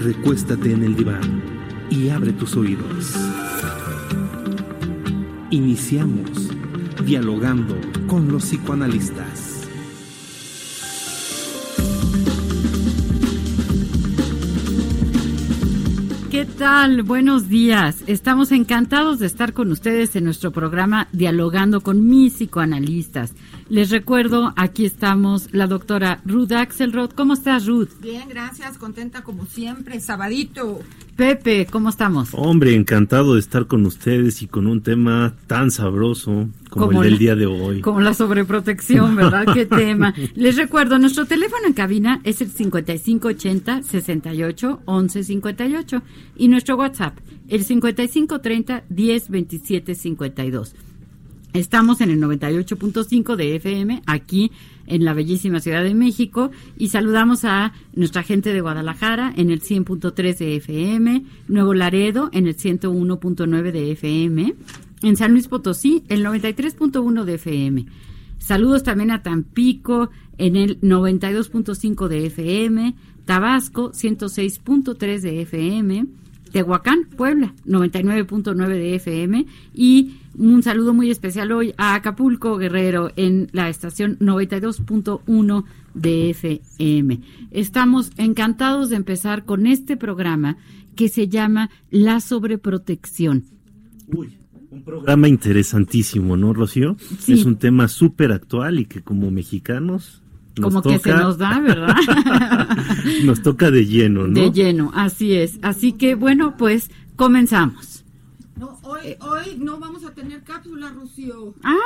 Recuéstate en el diván y abre tus oídos. Iniciamos dialogando con los psicoanalistas. ¿Qué tal? Buenos días. Estamos encantados de estar con ustedes en nuestro programa Dialogando con mis psicoanalistas. Les recuerdo, aquí estamos la doctora Ruth Axelrod. ¿Cómo estás, Ruth? Bien, gracias. Contenta como siempre. Sabadito. Pepe, ¿cómo estamos? Hombre, encantado de estar con ustedes y con un tema tan sabroso como, el del día de hoy. Como la sobreprotección, ¿verdad? ¿Qué tema? Les recuerdo, nuestro teléfono en cabina es el 5580 68 11 58 y nuestro WhatsApp el 5530 10 27 52. Estamos en el 98.5 de FM aquí en la bellísima Ciudad de México y saludamos a nuestra gente de Guadalajara en el 100.3 de FM, Nuevo Laredo en el 101.9 de FM, en San Luis Potosí el 93.1 de FM. Saludos también a Tampico en el 92.5 de FM, Tabasco 106.3 de FM, Tehuacán, Puebla 99.9 de FM y un saludo muy especial hoy a Acapulco Guerrero en la estación 92.1 de FM. Estamos encantados de empezar con este programa que se llama La sobreprotección. Uy, un programa interesantísimo, ¿no, Rocío? Es un tema súper actual y que como mexicanos como que se nos da, ¿verdad? nos toca de lleno, ¿no? De lleno, así es. Así que bueno, pues comenzamos. No, hoy, hoy no vamos a tener cápsula, Rocío. Ah,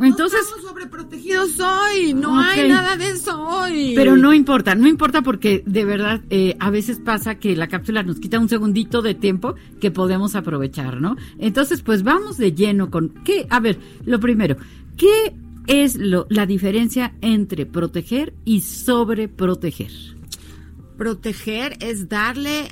entonces. No estamos sobreprotegidos hoy, no hay nada de eso hoy. Pero no importa, no importa porque de verdad eh, a veces pasa que la cápsula nos quita un segundito de tiempo que podemos aprovechar, ¿no? Entonces, pues vamos de lleno con. ¿Qué? A ver, lo primero, ¿qué es lo, la diferencia entre proteger y sobreproteger? Proteger es darle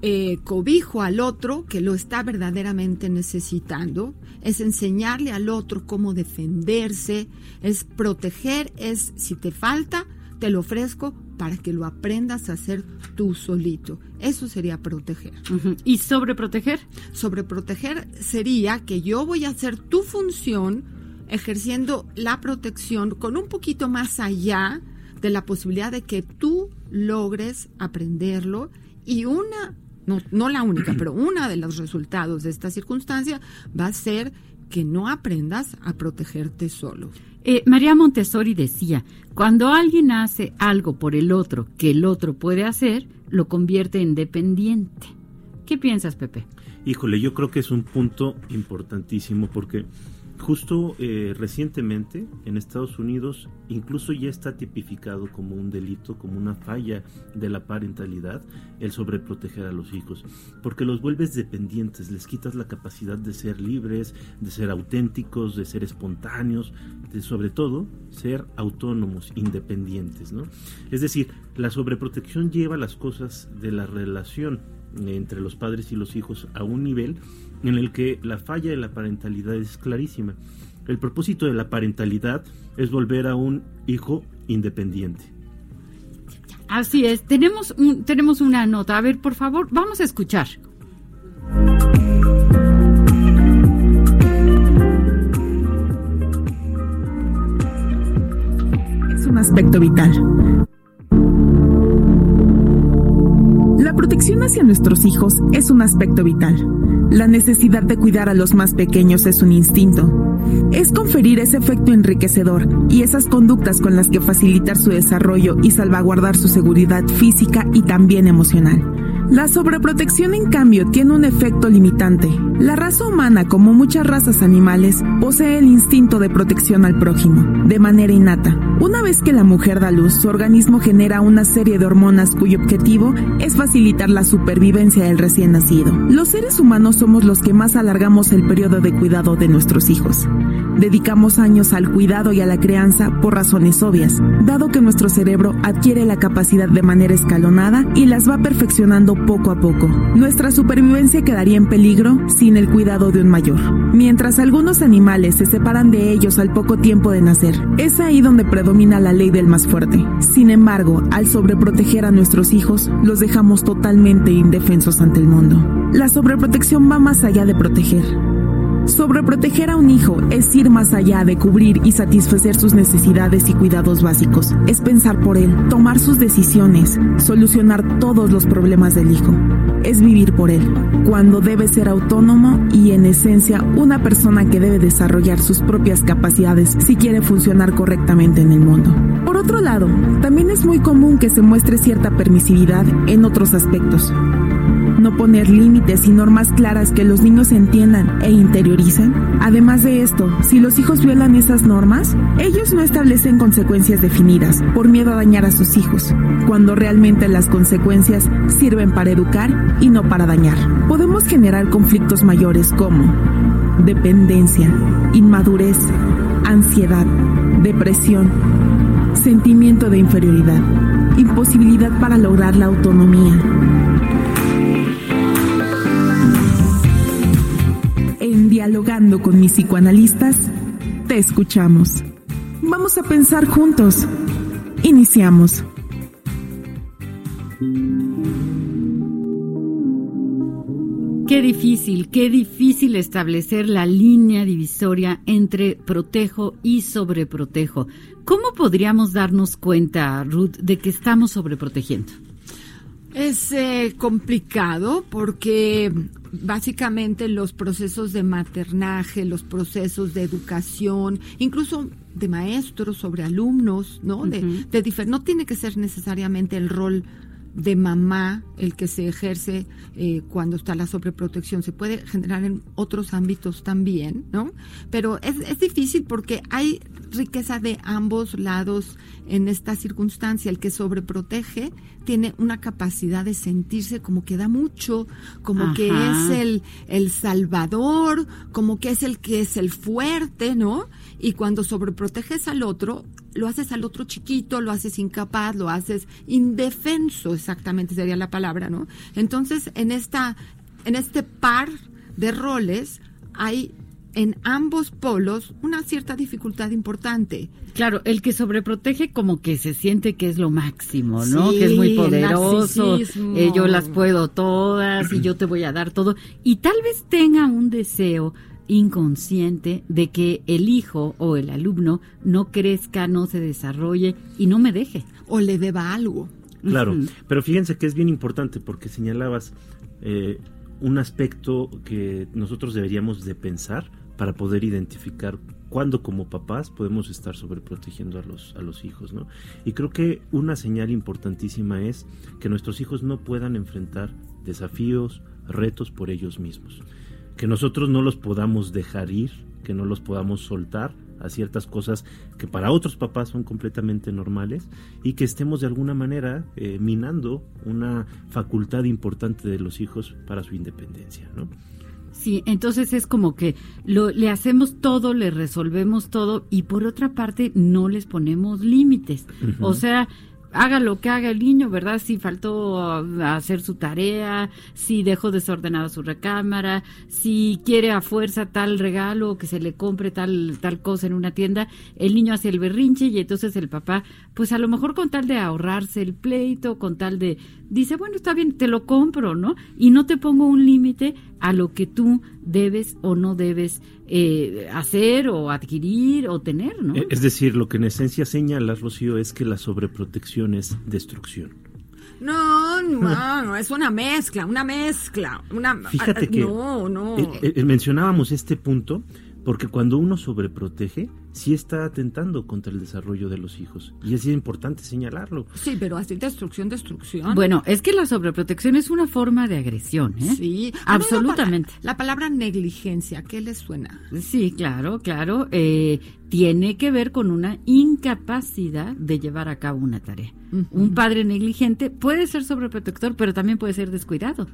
eh, cobijo al otro que lo está verdaderamente necesitando, es enseñarle al otro cómo defenderse, es proteger, es si te falta, te lo ofrezco para que lo aprendas a hacer tú solito. Eso sería proteger. ¿Y sobreproteger? Sobreproteger sería que yo voy a hacer tu función ejerciendo la protección con un poquito más allá de la posibilidad de que tú logres aprenderlo y una no, no la única, pero uno de los resultados de esta circunstancia va a ser que no aprendas a protegerte solo. Eh, María Montessori decía, cuando alguien hace algo por el otro que el otro puede hacer, lo convierte en dependiente. ¿Qué piensas, Pepe? Híjole, yo creo que es un punto importantísimo porque Justo eh, recientemente en Estados Unidos incluso ya está tipificado como un delito, como una falla de la parentalidad, el sobreproteger a los hijos, porque los vuelves dependientes, les quitas la capacidad de ser libres, de ser auténticos, de ser espontáneos, de sobre todo ser autónomos, independientes, ¿no? Es decir, la sobreprotección lleva las cosas de la relación entre los padres y los hijos a un nivel en el que la falla de la parentalidad es clarísima. El propósito de la parentalidad es volver a un hijo independiente. Así es, tenemos, un, tenemos una nota. A ver, por favor, vamos a escuchar. Es un aspecto vital protección hacia nuestros hijos es un aspecto vital. La necesidad de cuidar a los más pequeños es un instinto. Es conferir ese efecto enriquecedor y esas conductas con las que facilitar su desarrollo y salvaguardar su seguridad física y también emocional. La sobreprotección, en cambio, tiene un efecto limitante. La raza humana, como muchas razas animales, posee el instinto de protección al prójimo, de manera innata. Una vez que la mujer da luz, su organismo genera una serie de hormonas cuyo objetivo es facilitar la supervivencia del recién nacido. Los seres humanos somos los que más alargamos el periodo de cuidado de nuestros hijos. Dedicamos años al cuidado y a la crianza por razones obvias, dado que nuestro cerebro adquiere la capacidad de manera escalonada y las va perfeccionando poco a poco. Nuestra supervivencia quedaría en peligro sin el cuidado de un mayor. Mientras algunos animales se separan de ellos al poco tiempo de nacer, es ahí donde predomina la ley del más fuerte. Sin embargo, al sobreproteger a nuestros hijos, los dejamos totalmente indefensos ante el mundo. La sobreprotección va más allá de proteger Sobreproteger a un hijo es ir más allá de cubrir y satisfacer sus necesidades y cuidados básicos. Es pensar por él, tomar sus decisiones, solucionar todos los problemas del hijo. Es vivir por él, cuando debe ser autónomo y en esencia una persona que debe desarrollar sus propias capacidades si quiere funcionar correctamente en el mundo. Por otro lado, también es muy común que se muestre cierta permisividad en otros aspectos no poner límites y normas claras que los niños entiendan e interioricen. Además de esto, si los hijos violan esas normas, ellos no establecen consecuencias definidas por miedo a dañar a sus hijos, cuando realmente las consecuencias sirven para educar y no para dañar. Podemos generar conflictos mayores como dependencia, inmadurez, ansiedad, depresión, sentimiento de inferioridad, imposibilidad para lograr la autonomía, dialogando con mis psicoanalistas, te escuchamos. Vamos a pensar juntos. Iniciamos. Qué difícil, qué difícil establecer la línea divisoria entre protejo y sobreprotejo. ¿Cómo podríamos darnos cuenta, Ruth, de que estamos sobreprotegiendo? Es eh, complicado porque básicamente los procesos de maternaje, los procesos de educación, incluso de maestros sobre alumnos, ¿no? de, no tiene que ser necesariamente el rol de mamá el que se ejerce eh, cuando está la sobreprotección. Se puede generar en otros ámbitos también, ¿no? Pero es, es difícil porque hay riqueza de ambos lados en esta circunstancia. El que sobreprotege tiene una capacidad de sentirse como que da mucho, como que es el, el salvador, como que es el que es el fuerte, ¿no? Y cuando sobreproteges al otro, lo haces al otro chiquito, lo haces incapaz, lo haces indefenso, exactamente sería la palabra, ¿no? Entonces, en esta, en este par de roles hay en ambos polos una cierta dificultad importante. Claro, el que sobreprotege como que se siente que es lo máximo, ¿no? que es muy poderoso, eh, yo las puedo todas y yo te voy a dar todo. Y tal vez tenga un deseo inconsciente de que el hijo o el alumno no crezca, no se desarrolle y no me deje. O le deba algo. Claro, pero fíjense que es bien importante porque señalabas eh, un aspecto que nosotros deberíamos de pensar para poder identificar cuándo como papás podemos estar sobreprotegiendo a los, a los hijos, ¿no? Y creo que una señal importantísima es que nuestros hijos no puedan enfrentar desafíos, retos por ellos mismos. Que nosotros no los podamos dejar ir, que no los podamos soltar a ciertas cosas que para otros papás son completamente normales y que estemos de alguna manera eh, minando una facultad importante de los hijos para su independencia, ¿no? Sí, entonces es como que lo, le hacemos todo, le resolvemos todo y por otra parte no les ponemos límites. O sea, haga lo que haga el niño, ¿verdad? Si faltó hacer su tarea, si dejó desordenada su recámara, si quiere a fuerza tal regalo que se le compre tal tal cosa en una tienda, el niño hace el berrinche y entonces el papá, pues a lo mejor con tal de ahorrarse el pleito, con tal de dice, bueno, está bien, te lo compro, ¿no? Y no te pongo un límite a lo que tú debes o no debes eh, hacer o adquirir o tener, ¿no? Eh, es decir, lo que en esencia señala, Rocío, es que la sobreprotección es destrucción. No, no, no, es una mezcla, una mezcla. Una, Fíjate que no, no. Eh, mencionábamos este punto porque cuando uno sobreprotege, sí está atentando contra el desarrollo de los hijos. Y es importante señalarlo. Sí, pero así destrucción, destrucción. Bueno, es que la sobreprotección es una forma de agresión, ¿eh? Sí, absolutamente. La, palabra negligencia, ¿qué le suena? Sí, claro, claro. Eh, tiene que ver con una incapacidad de llevar a cabo una tarea. Un padre negligente puede ser sobreprotector, pero también puede ser descuidado.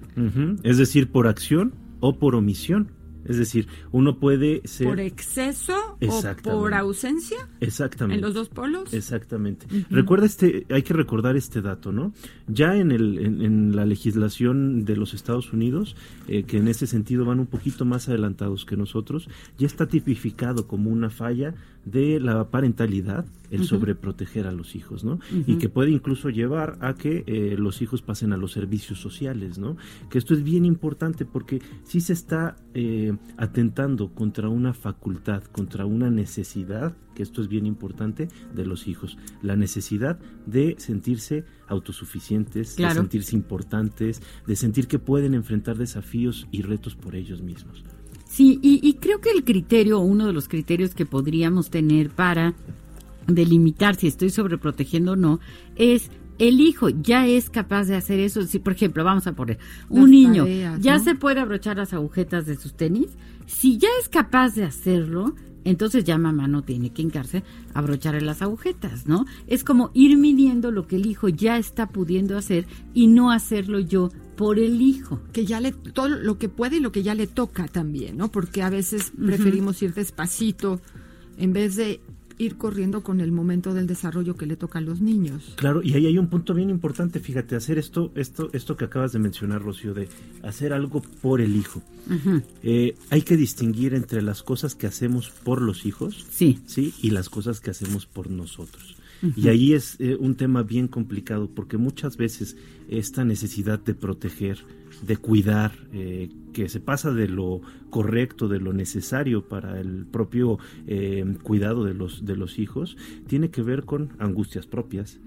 Es decir, por acción o por omisión. Es decir, uno puede ser... ¿Por exceso o por ausencia? Exactamente. ¿En los dos polos? Exactamente. Recuerda este, hay que recordar este dato, ¿no? Ya en, el, en, la legislación de los Estados Unidos, eh, que en ese sentido van un poquito más adelantados que nosotros, ya está tipificado como una falla de la parentalidad el sobreproteger a los hijos, ¿no? Y que puede incluso llevar a que eh, los hijos pasen a los servicios sociales, ¿no? Que esto es bien importante porque sí se está eh, atentando contra una facultad, contra una necesidad, que esto es bien importante, de los hijos. La necesidad de sentirse autosuficientes, de sentirse importantes, de sentir que pueden enfrentar desafíos y retos por ellos mismos. Sí, y, creo que el criterio, uno de los criterios que podríamos tener para delimitar si estoy sobreprotegiendo o no, es el hijo ya es capaz de hacer eso. Si, por ejemplo, vamos a poner, un niño ya se puede abrochar las agujetas de sus tenis, si ya es capaz de hacerlo, entonces ya mamá no tiene que encarse a abrocharle las agujetas, ¿no? Es como ir midiendo lo que el hijo ya está pudiendo hacer y no hacerlo yo por el hijo. Que ya le, todo lo que puede y lo que ya le toca también, ¿no? Porque a veces preferimos ir despacito en vez de ir corriendo con el momento del desarrollo que le toca a los niños. Claro, y ahí hay un punto bien importante, fíjate, hacer esto, esto, esto que acabas de mencionar, Rocío, de hacer algo por el hijo. Eh, hay que distinguir entre las cosas que hacemos por los hijos, sí, sí, y las cosas que hacemos por nosotros. Y ahí es eh, un tema bien complicado porque muchas veces esta necesidad de proteger, de cuidar, eh, que se pasa de lo correcto, de lo necesario para el propio eh, cuidado de los, de los hijos, tiene que ver con angustias propias,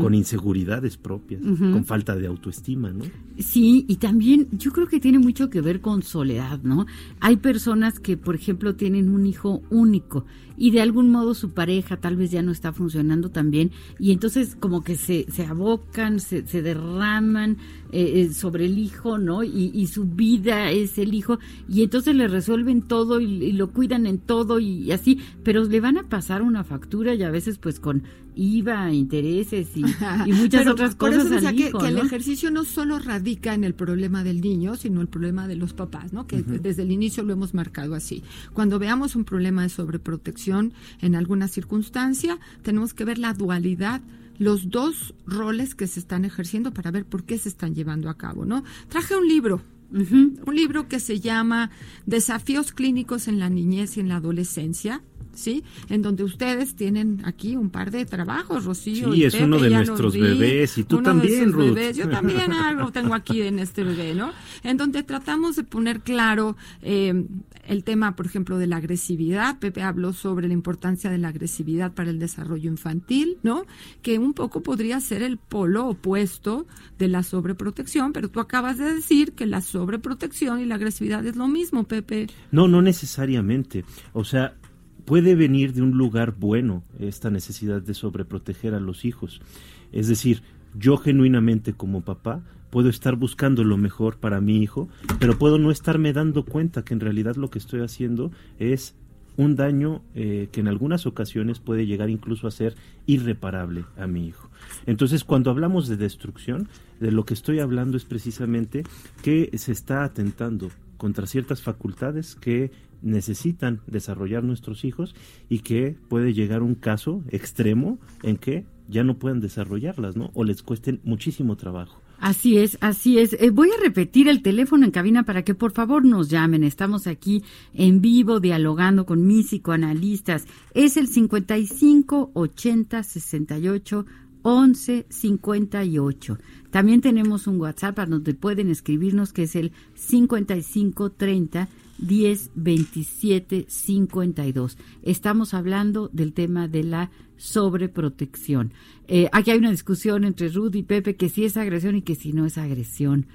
con inseguridades propias, con falta de autoestima, ¿no? Sí, y también yo creo que tiene mucho que ver con soledad, ¿no? Hay personas que, por ejemplo, tienen un hijo único y de algún modo su pareja tal vez ya no está funcionando tan bien y entonces como que se, se abocan, se, se derraman eh, eh, sobre el hijo, ¿no? Y, su vida es el hijo y entonces le resuelven todo y, lo cuidan en todo y, así, pero le van a pasar una factura y a veces pues con IVA, intereses y, muchas otras cosas. Por que, el ejercicio no solo radica en el problema del niño, sino el problema de los papás, ¿no? Que desde el inicio lo hemos marcado así. Cuando veamos un problema de sobreprotección en alguna circunstancia, tenemos que ver la dualidad los dos roles que se están ejerciendo para ver por qué se están llevando a cabo, ¿no? Traje un libro, un libro que se llama Desafíos clínicos en la niñez y en la adolescencia, ¿sí? En donde ustedes tienen aquí un par de trabajos, Rocío. Sí, es uno de nuestros bebés y tú también, Ruth. Yo también algo tengo aquí en este bebé, ¿no? En donde tratamos de poner claro eh, el tema, por ejemplo, de la agresividad. Pepe habló sobre la importancia de la agresividad para el desarrollo infantil, ¿no? Que un poco podría ser el polo opuesto de la sobreprotección, pero tú acabas de decir que la sobreprotección y la agresividad es lo mismo, Pepe. No, no necesariamente. O sea, puede venir de un lugar bueno esta necesidad de sobreproteger a los hijos. Es decir, yo genuinamente como papá puedo estar buscando lo mejor para mi hijo, pero puedo no estarme dando cuenta que en realidad lo que estoy haciendo es un daño eh, que en algunas ocasiones puede llegar incluso a ser irreparable a mi hijo. Entonces, cuando hablamos de destrucción, de lo que estoy hablando es precisamente que se está atentando contra ciertas facultades que necesitan desarrollar nuestros hijos y que puede llegar un caso extremo en que ya no puedan desarrollarlas, ¿no? O les cuesten muchísimo trabajo. Así es, así es. Eh, voy a repetir el teléfono en cabina para que por favor nos llamen. Estamos aquí en vivo dialogando con mis psicoanalistas. Es el 55 80 68 11 58. También tenemos un WhatsApp a donde pueden escribirnos que es el 55 30 10 27 52. Estamos hablando del tema de la sobreprotección. Eh, aquí hay una discusión entre Rudy y Pepe que si es agresión y que si no es agresión.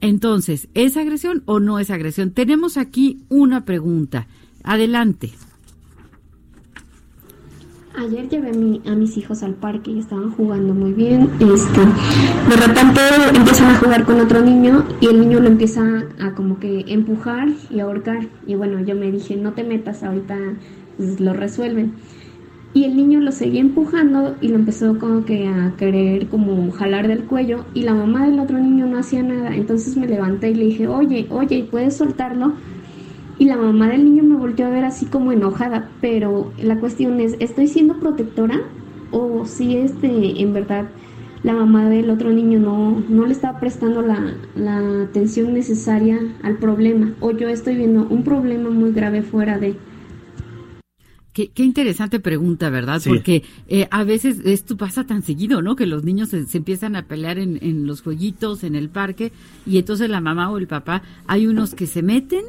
Entonces, ¿es agresión o no es agresión? Tenemos aquí una pregunta. Adelante. Ayer llevé a, mis hijos al parque y estaban jugando muy bien. Este, de repente empiezan a jugar con otro niño y el niño lo empieza a como que empujar y ahorcar. Y bueno, yo me dije, no te metas, ahorita pues, lo resuelven. Y el niño lo seguía empujando y lo empezó como que a querer como jalar del cuello y la mamá del otro niño no hacía nada. Entonces me levanté y le dije, oye, oye, ¿puedes soltarlo? Y la mamá del niño me volteó a ver así como enojada, pero la cuestión es, ¿estoy siendo protectora? ¿O si este, en verdad la mamá del otro niño no, no le estaba prestando la, la atención necesaria al problema? ¿O yo estoy viendo un problema muy grave fuera de... Qué, qué, interesante pregunta, ¿verdad? Porque eh, a veces esto pasa tan seguido, ¿no? Que los niños se, se empiezan a pelear en, en, los jueguitos, en el parque, y entonces la mamá o el papá, hay unos que se meten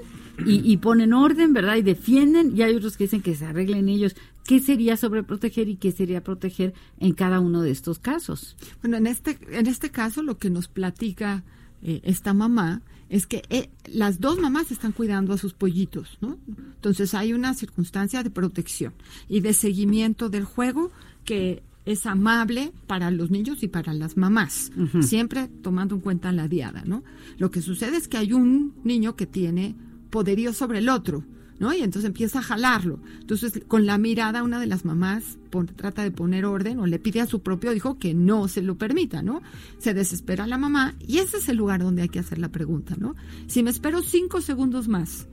y, ponen orden, ¿verdad? Y defienden, y hay otros que dicen que se arreglen ellos. ¿Qué sería sobreproteger y qué sería proteger en cada uno de estos casos? Bueno, en este, en este caso lo que nos platica eh, esta mamá es que eh, las dos mamás están cuidando a sus pollitos, ¿no? Entonces hay una circunstancia de protección y de seguimiento del juego que es amable para los niños y para las mamás, siempre tomando en cuenta la diada, ¿no? Lo que sucede es que hay un niño que tiene poderío sobre el otro, ¿no? Y entonces empieza a jalarlo. Entonces, con la mirada, una de las mamás trata de poner orden o le pide a su propio hijo que no se lo permita, ¿no? Se desespera la mamá y ese es el lugar donde hay que hacer la pregunta, ¿no? Si me espero cinco segundos más,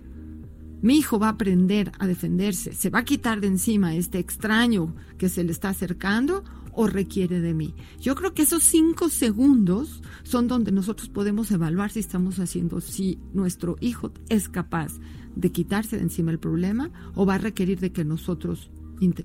mi hijo va a aprender a defenderse, se va a quitar de encima este extraño que se le está acercando o requiere de mí. Yo creo que esos cinco segundos son donde nosotros podemos evaluar si estamos haciendo, si nuestro hijo es capaz de quitarse de encima el problema o va a requerir de que nosotros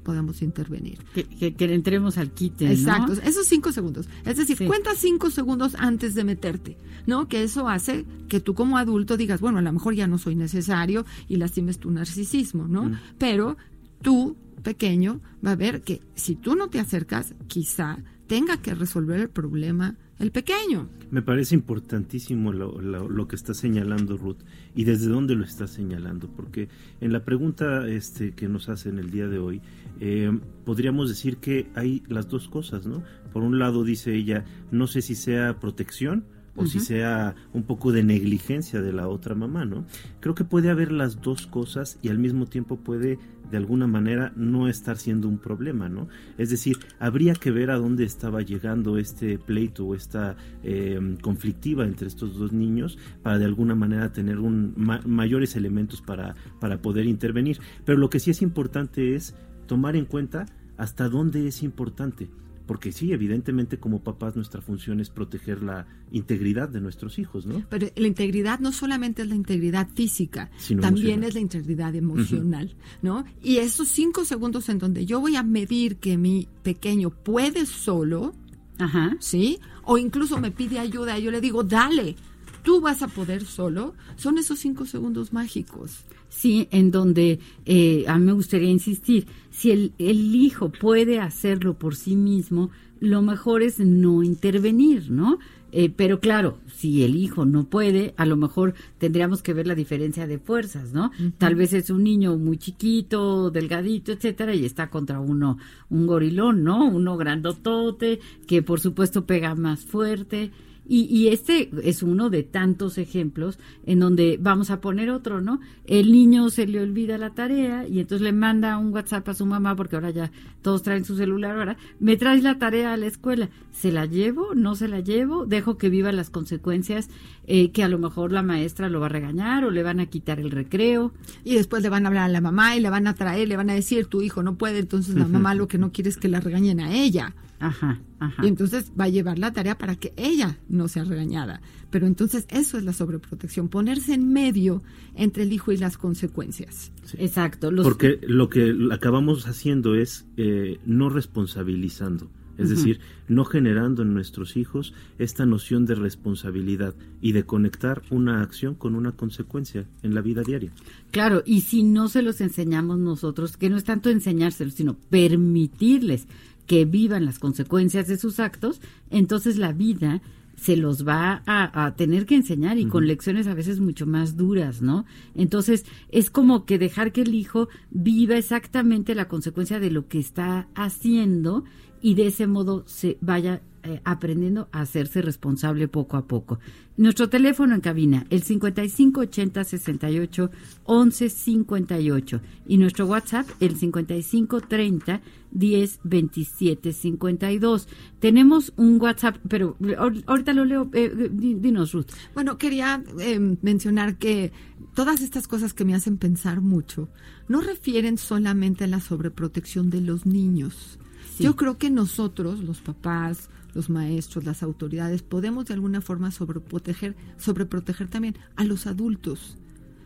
podamos intervenir. Que, que, entremos al quite. Exacto, esos cinco segundos. Es decir, cuenta cinco segundos antes de meterte, ¿no? Que eso hace que tú como adulto digas, bueno, a lo mejor ya no soy necesario y lastimes tu narcisismo, ¿no? Mm. Pero tú pequeño va a ver que si tú no te acercas, quizá tenga que resolver el problema el pequeño. Me parece importantísimo lo, lo, que está señalando Ruth y desde dónde lo está señalando, porque en la pregunta este, que nos hace en el día de hoy, eh, podríamos decir que hay las dos cosas, ¿no? Por un lado dice ella, no sé si sea protección, o si sea un poco de negligencia de la otra mamá, ¿no? Creo que puede haber las dos cosas y al mismo tiempo puede de alguna manera no estar siendo un problema, ¿no? Es decir, habría que ver a dónde estaba llegando este pleito o esta eh, conflictiva entre estos dos niños para de alguna manera tener un, mayores elementos para, para poder intervenir. Pero lo que sí es importante es tomar en cuenta hasta dónde es importante porque sí, evidentemente como papás nuestra función es proteger la integridad de nuestros hijos, ¿no? Pero la integridad no solamente es la integridad física, también es la integridad emocional, ¿no? Y esos cinco segundos en donde yo voy a medir que mi pequeño puede solo, Ajá. ¿sí? O incluso me pide ayuda, y yo le digo, dale, tú vas a poder solo, son esos cinco segundos mágicos. Sí, en donde eh, a mí me gustaría insistir, si el, el hijo puede hacerlo por sí mismo, lo mejor es no intervenir, ¿no? Eh, pero claro, si el hijo no puede, a lo mejor tendríamos que ver la diferencia de fuerzas, ¿no? Tal vez es un niño muy chiquito, delgadito, etcétera, y está contra uno, un gorilón, ¿no? Uno grandotote, que por supuesto pega más fuerte. Y, y, este es uno de tantos ejemplos en donde vamos a poner otro, ¿no? El niño se le olvida la tarea y entonces le manda un WhatsApp a su mamá, porque ahora ya todos traen su celular, ahora, me traes la tarea a la escuela, ¿se la llevo? ¿No se la llevo? ¿Dejo que viva las consecuencias eh, que a lo mejor la maestra lo va a regañar o le van a quitar el recreo? Y después le van a hablar a la mamá y le van a traer, le van a decir, tu hijo no puede, entonces la mamá lo que no quiere es que la regañen a ella. Ajá, ajá. Y entonces va a llevar la tarea para que ella no sea regañada. Pero entonces eso es la sobreprotección, ponerse en medio entre el hijo y las consecuencias. Exacto. Porque lo que acabamos haciendo es eh, no responsabilizando. Es decir, no generando en nuestros hijos esta noción de responsabilidad y de conectar una acción con una consecuencia en la vida diaria. Claro, y si no se los enseñamos nosotros, que no es tanto enseñárselos, sino permitirles que vivan las consecuencias de sus actos, entonces la vida se los va a, tener que enseñar y con lecciones a veces mucho más duras, ¿no? Entonces, es como que dejar que el hijo viva exactamente la consecuencia de lo que está haciendo y de ese modo se vaya eh, aprendiendo a hacerse responsable poco a poco. Nuestro teléfono en cabina, el 5580 68 11 58 y nuestro WhatsApp, el 5530 10 27 52. Tenemos un WhatsApp, pero ahorita lo leo. Eh, dinos, Ruth. Bueno, quería mencionar que todas estas cosas que me hacen pensar mucho no refieren solamente a la sobreprotección de los niños. Yo creo que nosotros, los papás, los maestros, las autoridades, podemos de alguna forma sobreproteger, sobreproteger también a los adultos.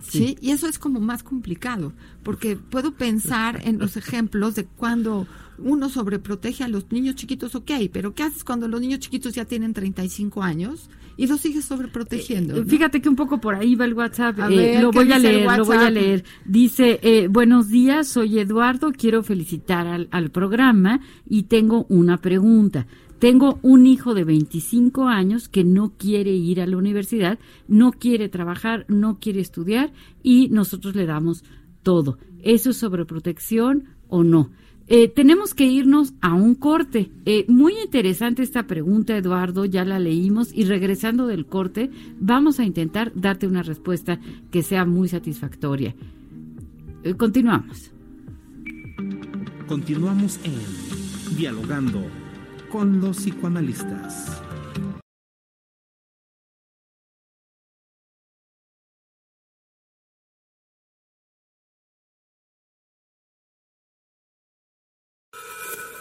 Sí. Y eso es como más complicado, porque puedo pensar en los ejemplos de cuando uno sobreprotege a los niños chiquitos, ok, pero ¿qué haces cuando los niños chiquitos ya tienen 35 años y los sigues sobreprotegiendo? Eh, fíjate que un poco por ahí va el WhatsApp, eh, lo voy a leer, lo voy a leer. Dice, eh, buenos días, soy Eduardo, quiero felicitar al, al programa y tengo una pregunta. Tengo un hijo de 25 años que no quiere ir a la universidad, no quiere trabajar, no quiere estudiar y nosotros le damos todo. ¿Eso es sobreprotección o no? Eh, tenemos que irnos a un corte. Eh, muy interesante esta pregunta, Eduardo, ya la leímos y regresando del corte vamos a intentar darte una respuesta que sea muy satisfactoria. Eh, continuamos. Continuamos en Dialogando con los psicoanalistas.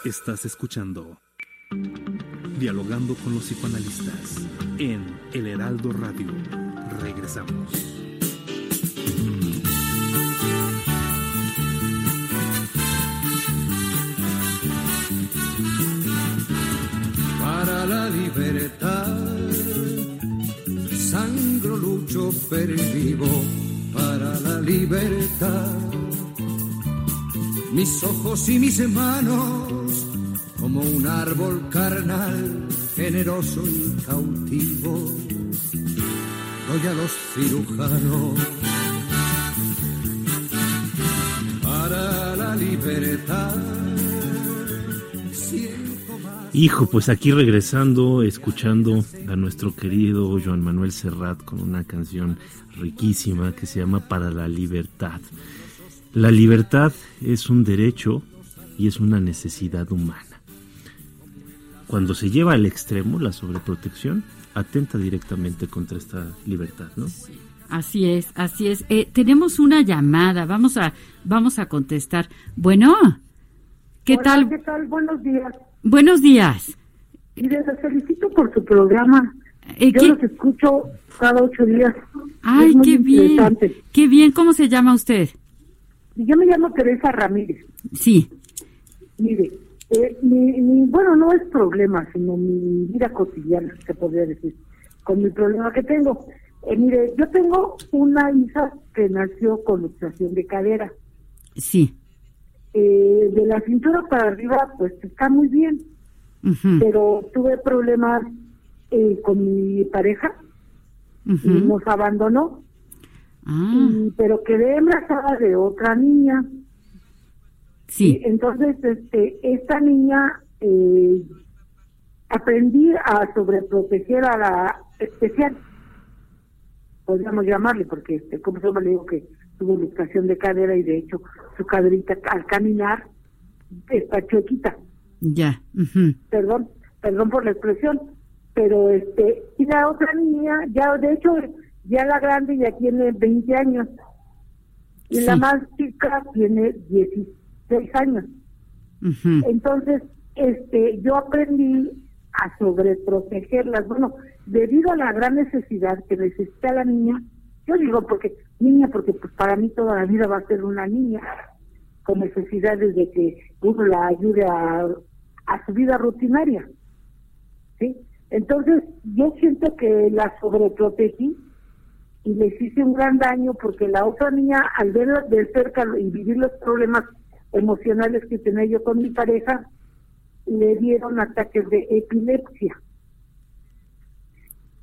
Estás escuchando Dialogando con los psicoanalistas en El Heraldo Radio. Regresamos. para la libertad. Sangro, lucho, pervivo para la libertad. Mis ojos y mis manos, un árbol carnal, generoso y cautivo, doy a los cirujanos para la libertad Hijo, pues aquí regresando, escuchando a nuestro querido Joan Manuel Serrat con una canción riquísima que se llama Para la Libertad. La libertad es un derecho y es una necesidad humana. Cuando se lleva al extremo, la sobreprotección atenta directamente contra esta libertad, ¿no? Así es, así es. Eh, tenemos una llamada, vamos a, vamos a contestar. Bueno, ¿qué tal? ¿Qué tal? Buenos días. Buenos días. Y les felicito por su programa. Eh, Yo los escucho cada ocho días. Ay, qué bien. Qué bien. ¿Cómo se llama usted? Yo me llamo Teresa Ramírez. Sí. Mire, eh, mi, bueno, no es problema, sino mi vida cotidiana, se podría decir, con mi problema que tengo. Eh, mire, yo tengo una hija que nació con luxación de cadera. Sí. Eh, de la cintura para arriba, pues está muy bien. Pero tuve problemas eh, con mi pareja y nos abandonó. Ah. pero quedé embarazada de otra niña. Sí. entonces, este, esta niña eh, aprendí a sobreproteger a la especial, podríamos llamarle, porque este, como se le digo que tuvo luxación de cadera y de hecho su caderita al caminar está chuequita. Ya. Perdón, perdón por la expresión, pero este, y la otra niña, ya de hecho, ya la grande ya tiene 20 años y la más chica tiene 16 años. Entonces, este, yo aprendí a sobreprotegerlas. Bueno, debido a la gran necesidad que necesita la niña, yo digo porque niña, porque pues para mí toda la vida va a ser una niña con necesidades de que uno la ayude a, a su vida rutinaria. ¿Sí? Entonces, yo siento que la sobreprotegí y les hice un gran daño porque la otra niña, al verla de cerca y vivir los problemas emocionales que tenía yo con mi pareja, le dieron ataques de epilepsia.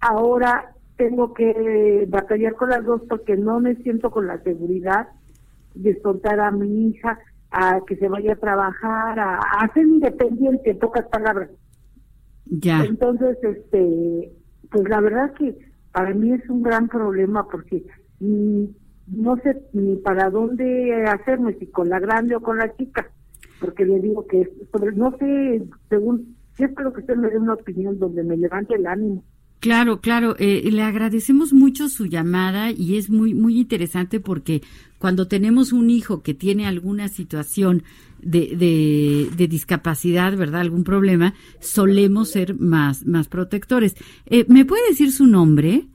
ahora tengo que batallar con las dos porque no me siento con la seguridad de soltar a mi hija a que se vaya a trabajar, a, a ser independiente, en pocas palabras. Ya. Entonces, este, pues la verdad que para mí es un gran problema porque no sé ni para dónde hacerme, si con la grande o con la chica, porque le digo que sobre, no sé, según, yo espero que usted me dé una opinión donde me levante el ánimo. Claro, claro. Eh, le agradecemos mucho su llamada y es muy, muy interesante porque cuando tenemos un hijo que tiene alguna situación de, de, de discapacidad, ¿verdad? Algún problema, solemos ser más, más protectores. Eh, ¿Me puede decir su nombre?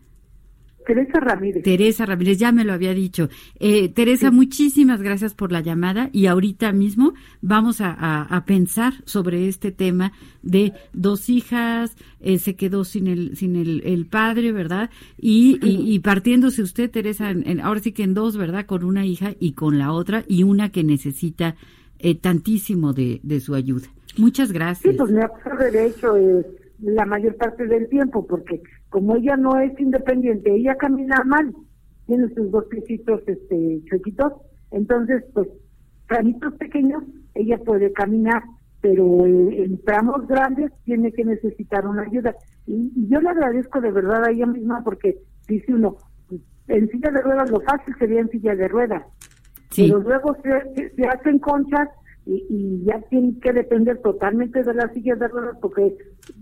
Teresa Ramírez. Teresa Ramírez, ya me lo había dicho. Eh, Teresa, muchísimas gracias por la llamada y ahorita mismo vamos a, a, pensar sobre este tema de dos hijas, eh, se quedó sin el, sin el, el padre, ¿verdad? Y, y, partiéndose usted, Teresa, en, ahora sí que en dos, ¿verdad? Con una hija y con la otra y una que necesita eh, tantísimo de, de su ayuda. Muchas gracias. Sí, pues me ha derecho la mayor parte del tiempo porque como ella no es independiente, ella camina mal, tiene sus dos piecitos este, chuequitos, entonces, pues, tramitos pequeños, ella puede caminar, pero en tramos grandes tiene que necesitar una ayuda. Y, yo le agradezco de verdad a ella misma porque dice uno, en silla de ruedas lo fácil sería en silla de ruedas, pero luego se, se, hacen conchas y, y, ya tienen que depender totalmente de las sillas de ruedas porque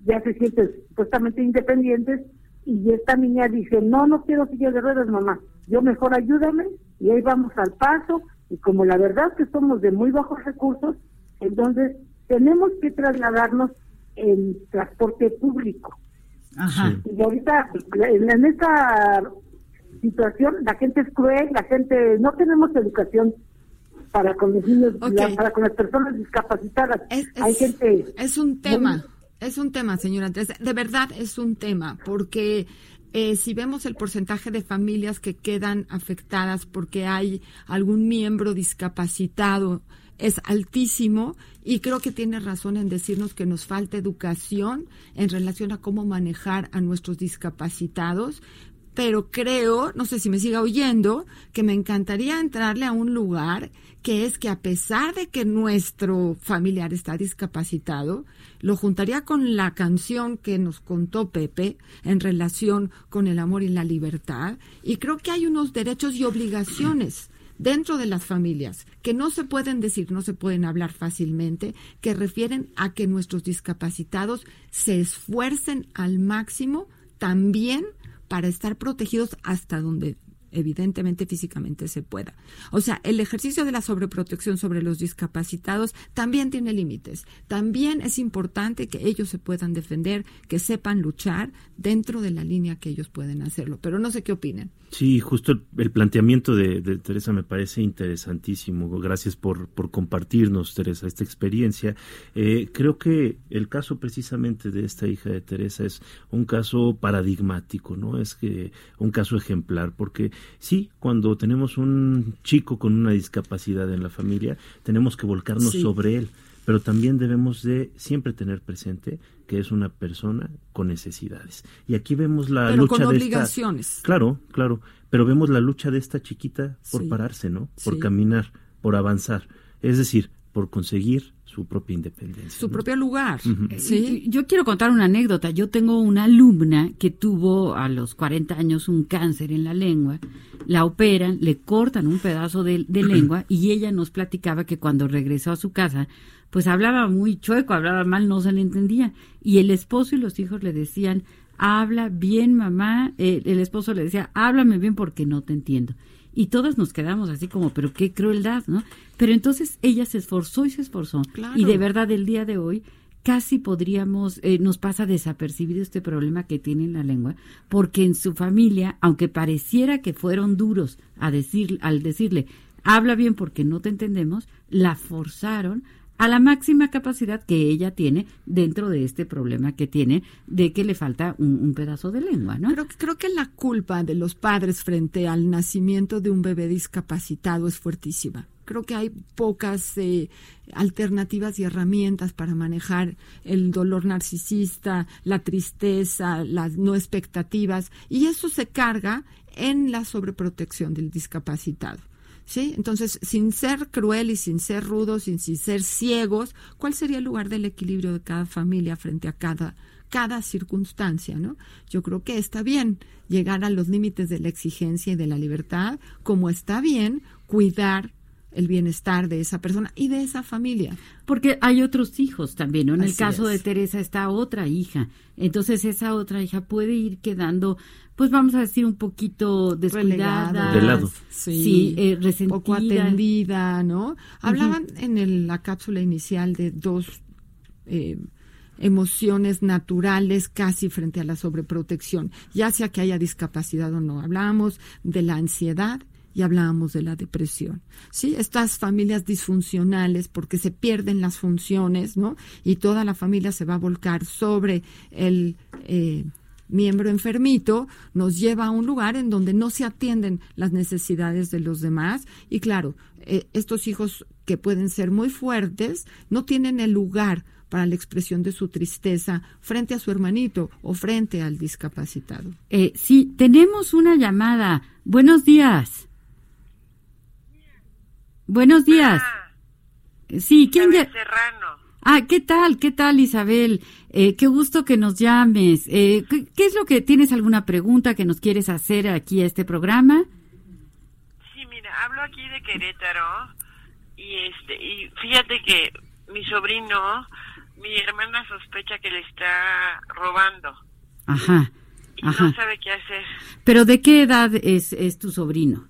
ya se sienten supuestamente independientes y esta niña dice, no, no quiero silla de ruedas, mamá, yo mejor ayúdame y ahí vamos al paso y como la verdad que somos de muy bajos recursos, entonces tenemos que trasladarnos en transporte público. Ajá. Y ahorita en esta situación la gente es cruel, la gente no tenemos educación para con los niños, para con las personas discapacitadas. Hay gente es un tema. Es un tema, señora Andrés. De verdad es un tema, porque eh, si vemos el porcentaje de familias que quedan afectadas porque hay algún miembro discapacitado, es altísimo y creo que tiene razón en decirnos que nos falta educación en relación a cómo manejar a nuestros discapacitados, pero creo, no sé si me siga oyendo, que me encantaría entrarle a un lugar que es que a pesar de que nuestro familiar está discapacitado, lo juntaría con la canción que nos contó Pepe en relación con el amor y la libertad, y creo que hay unos derechos y obligaciones dentro de las familias que no se pueden decir, no se pueden hablar fácilmente, que refieren a que nuestros discapacitados se esfuercen al máximo también para estar protegidos hasta donde evidentemente físicamente se pueda. O sea, el ejercicio de la sobreprotección sobre los discapacitados también tiene límites. También es importante que ellos se puedan defender, que sepan luchar dentro de la línea que ellos pueden hacerlo. Pero no sé qué opinen. Sí, justo el, planteamiento de, Teresa me parece interesantísimo. Gracias por, por compartirnos, Teresa, esta experiencia. Eh, creo que el caso precisamente de esta hija de Teresa es un caso paradigmático, ¿no? Es que un caso ejemplar, porque sí, cuando tenemos un chico con una discapacidad en la familia, tenemos que volcarnos sobre él, pero también debemos de siempre tener presente que es una persona con necesidades. Y aquí vemos la pero lucha con obligaciones. claro, claro, pero vemos la lucha de esta chiquita por pararse, ¿no? Por caminar, por avanzar, es decir, por conseguir su propia independencia. Su propio lugar. ¿sí? Yo quiero contar una anécdota. Yo tengo una alumna que tuvo a los 40 años un cáncer en la lengua, la operan, le cortan un pedazo de, lengua y ella nos platicaba que cuando regresó a su casa, pues hablaba muy chueco, hablaba mal, no se le entendía. Y el esposo y los hijos le decían, habla bien mamá, eh, el esposo le decía, háblame bien porque no te entiendo y todas nos quedamos así como, pero qué crueldad, ¿no? Pero entonces ella se esforzó y se esforzó. Y de verdad, el día de hoy casi podríamos, eh, nos pasa desapercibido este problema que tiene en la lengua, porque en su familia, aunque pareciera que fueron duros a decir, al decirle, habla bien porque no te entendemos, la forzaron a la máxima capacidad que ella tiene dentro de este problema que tiene de que le falta un, pedazo de lengua, ¿no? Pero creo que la culpa de los padres frente al nacimiento de un bebé discapacitado es fuertísima. Creo que hay pocas eh, alternativas y herramientas para manejar el dolor narcisista, la tristeza, las no expectativas, y eso se carga en la sobreprotección del discapacitado. ¿Sí? Entonces, sin ser cruel y sin ser rudo, sin, sin ser ciegos, ¿cuál sería el lugar del equilibrio de cada familia frente a cada cada circunstancia, ¿no? Yo creo que está bien llegar a los límites de la exigencia y de la libertad, como está bien cuidar el bienestar de esa persona y de esa familia. Porque hay otros hijos también, ¿no? En el caso de Teresa está otra hija. Entonces esa otra hija puede ir quedando, pues vamos a decir, un poquito descuidada. De lado. Sí, eh, resentida. Poco atendida, ¿no? Hablaban en la cápsula inicial de dos eh, emociones naturales casi frente a la sobreprotección, ya sea que haya discapacidad o no. Hablábamos de la ansiedad y hablábamos de la depresión. ¿Sí? Estas familias disfuncionales porque se pierden las funciones, ¿no? Y toda la familia se va a volcar sobre el eh, miembro enfermito, nos lleva a un lugar en donde no se atienden las necesidades de los demás y claro, eh, estos hijos que pueden ser muy fuertes no tienen el lugar para la expresión de su tristeza frente a su hermanito o frente al discapacitado. Eh, sí, tenemos una llamada. Buenos días. Buenos días. sí, ¿quién Isabel Serrano. Ah, ¿qué tal? ¿Qué tal, Isabel? Eh, qué gusto que nos llames. Eh, ¿qué, es lo que tienes alguna pregunta que nos quieres hacer aquí a este programa? Sí, mira, hablo aquí de Querétaro y este y fíjate que mi sobrino mi hermana sospecha que le está robando. Ajá. Y no sabe qué hacer. ¿Pero de qué edad es, es tu sobrino?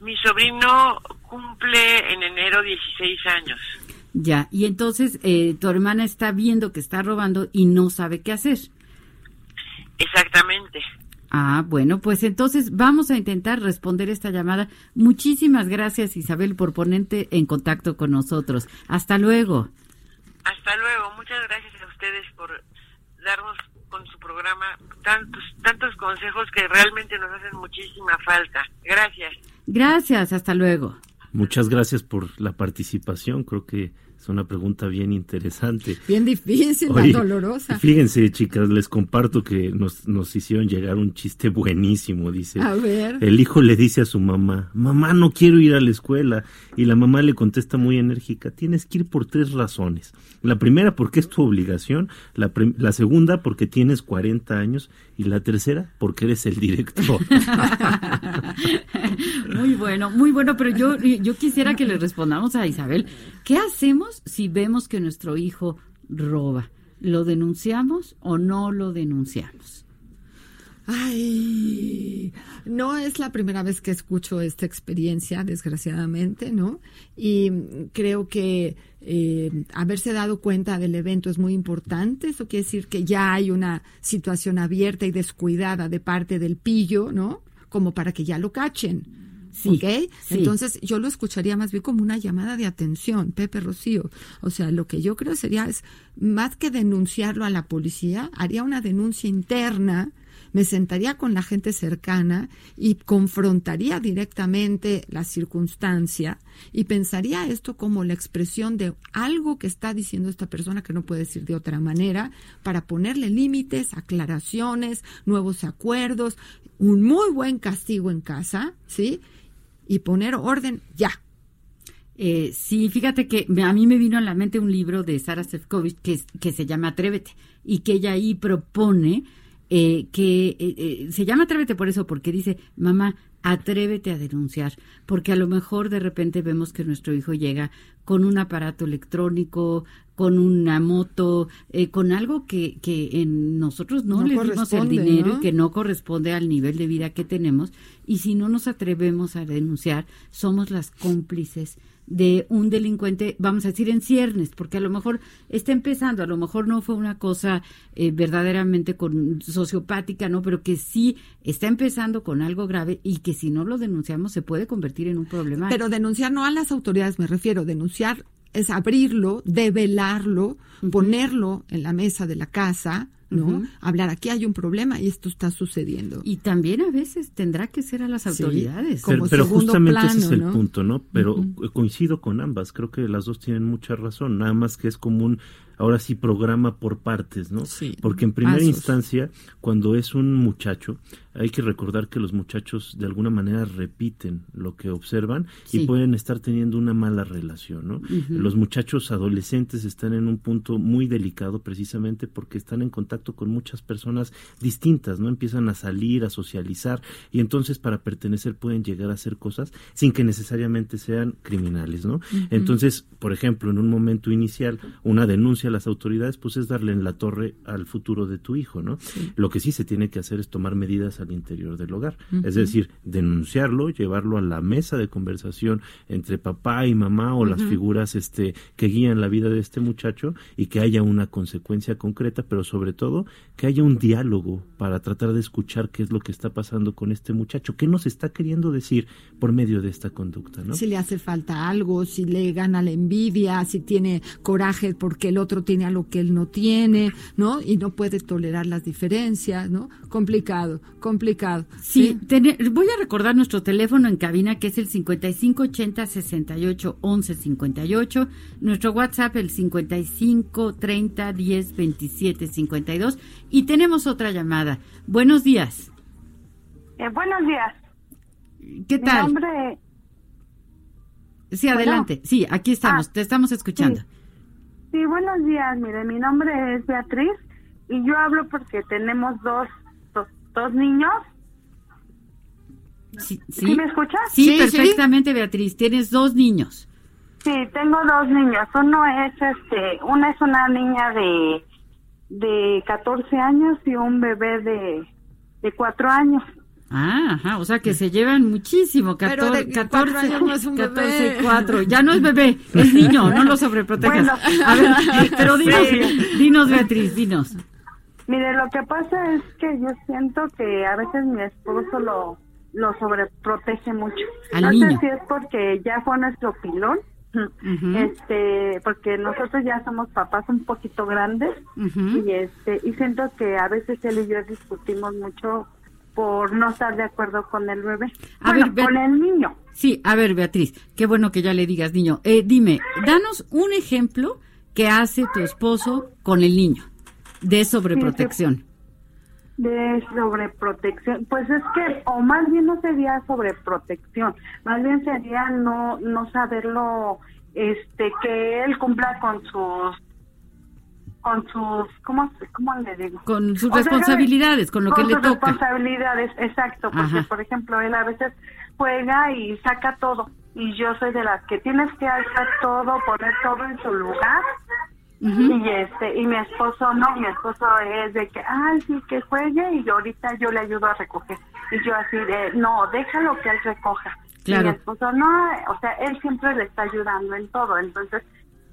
Mi sobrino cumple en enero 16 años. Ya, y entonces eh, tu hermana está viendo que está robando y no sabe qué hacer. Exactamente. Ah, bueno, pues entonces vamos a intentar responder esta llamada. Muchísimas gracias Isabel por ponerte en contacto con nosotros. Hasta luego. Hasta luego. Muchas gracias a ustedes por darnos con su programa tantos, tantos consejos que realmente nos hacen muchísima falta. Gracias. Gracias. Hasta luego. Muchas gracias por la participación. Creo que es una pregunta bien interesante. Bien difícil, dolorosa. Fíjense, chicas, les comparto que nos, nos hicieron llegar un chiste buenísimo. Dice: A ver. El hijo le dice a su mamá: Mamá, no quiero ir a la escuela. Y la mamá le contesta muy enérgica: Tienes que ir por tres razones. La primera, porque es tu obligación. La, la segunda, porque tienes 40 años. Y la tercera, porque eres el director. muy bueno, muy bueno. Pero yo, yo quisiera que le respondamos a Isabel: ¿qué hacemos? Si vemos que nuestro hijo roba? ¿Lo denunciamos o no lo denunciamos? Ay, no es la primera vez que escucho esta experiencia, desgraciadamente, ¿no? Y creo que eh, haberse dado cuenta del evento es muy importante. Eso quiere decir que ya hay una situación abierta y descuidada de parte del pillo, ¿no? Como para que ya lo cachen. Sí, Entonces yo lo escucharía más bien como una llamada de atención, Pepe Rocío. O sea, lo que yo creo sería es, más que denunciarlo a la policía, haría una denuncia interna, me sentaría con la gente cercana y confrontaría directamente la circunstancia y pensaría esto como la expresión de algo que está diciendo esta persona que no puede decir de otra manera para ponerle límites, aclaraciones, nuevos acuerdos, un muy buen castigo en casa, ¿sí? Y poner orden ya. Eh, sí, fíjate que a mí me vino a la mente un libro de Sara Sefcovic que, que se llama Atrévete y que ella ahí propone eh, que eh, eh, se llama Atrévete por eso, porque dice, mamá, atrévete a denunciar, porque a lo mejor de repente vemos que nuestro hijo llega con un aparato electrónico, con una moto, eh, con algo que, que en nosotros no, le dimos el dinero y que no corresponde al nivel de vida que tenemos. Y si no nos atrevemos a denunciar, somos las cómplices de un delincuente, vamos a decir, en ciernes, porque a lo mejor está empezando, a lo mejor no fue una cosa eh, verdaderamente con sociopática, ¿no? Pero que sí está empezando con algo grave y que si no lo denunciamos se puede convertir en un problema. Pero denunciar no a las autoridades, me refiero, denunciar es abrirlo, develarlo, ponerlo en la mesa de la casa, ¿no? Hablar, aquí hay un problema y esto está sucediendo. Y también a veces tendrá que ser a las autoridades. pero, pero justamente ese es el punto, ¿no? Pero coincido con ambas, creo que las dos tienen mucha razón, nada más que es común ahora sí programa por partes, ¿no? Sí. Porque en primera instancia, cuando es un muchacho, hay que recordar que los muchachos de alguna manera repiten lo que observan y pueden estar teniendo una mala relación, ¿no? Los muchachos adolescentes están en un punto muy delicado precisamente porque están en contacto con muchas personas distintas, ¿no? Empiezan a salir, a socializar y entonces para pertenecer pueden llegar a hacer cosas sin que necesariamente sean criminales, ¿no? Entonces, por ejemplo, en un momento inicial, una denuncia a las autoridades pues es darle en la torre al futuro de tu hijo, ¿no? Lo que sí se tiene que hacer es tomar medidas al interior del hogar. Es decir, denunciarlo, llevarlo a la mesa de conversación entre papá y mamá o las figuras este, que guían la vida de este muchacho y que haya una consecuencia concreta, pero sobre todo que haya un diálogo para tratar de escuchar qué es lo que está pasando con este muchacho, qué nos está queriendo decir por medio de esta conducta, ¿no? Si le hace falta algo, si le gana la envidia, si tiene coraje porque el otro tiene algo que él no tiene, ¿no? Y no puede tolerar las diferencias, ¿no? Complicado, complicado. Sí, voy a recordar nuestro teléfono en cabina que es el 5580 68 11 58, nuestro WhatsApp el 55 30 10 27 52 y tenemos otra llamada. Buenos días. Eh, buenos días. ¿Qué tal? Mi nombre... Sí, adelante. Sí, aquí estamos, Ah, te estamos escuchando. Sí, buenos días. Mire, mi nombre es Beatriz y yo hablo porque tenemos dos, dos, niños. Sí, ¿Sí me escuchas? Sí, Sí, perfectamente, Beatriz. Tienes dos niños. Sí, tengo dos niños. Uno es, este, una es una niña de, de 14 años y un bebé de, de 4 años. Ah, ajá, o sea que se llevan muchísimo. Pero 14, de cuatro años no es un 14, bebé. 4. Ya no es bebé, es niño, no lo sobreprotejas. Bueno. A ver, pero dinos, Sí. dinos, Beatriz, dinos. Mire, lo que pasa es que yo siento que a veces mi esposo lo, lo sobreprotege mucho. Al no niño. sé si es porque ya fue nuestro pilón, este, porque nosotros ya somos papás un poquito grandes y este y siento que a veces él y yo discutimos mucho por no estar de acuerdo con el bebé, A bueno, ver, Beat- con el niño. Sí, a ver, Beatriz, qué bueno que ya le digas niño. Eh, dime, danos un ejemplo que hace tu esposo con el niño de sobreprotección. De sobreprotección, pues es que, o más bien no sería sobreprotección, más bien sería no no saberlo, este, que él cumpla con sus, con sus, ¿cómo, cómo le digo? Con sus O sea, responsabilidades, con lo que le sus toca. responsabilidades, exacto, porque Ajá. por ejemplo él a veces juega y saca todo, y yo soy de las que tienes que hacer todo, poner todo en su lugar, y este y mi esposo no mi esposo es de que ay sí que juegue y yo ahorita yo le ayudo a recoger. Y yo así de no déjalo que él recoja Claro. y mi esposo no o sea él siempre le está ayudando en todo. Entonces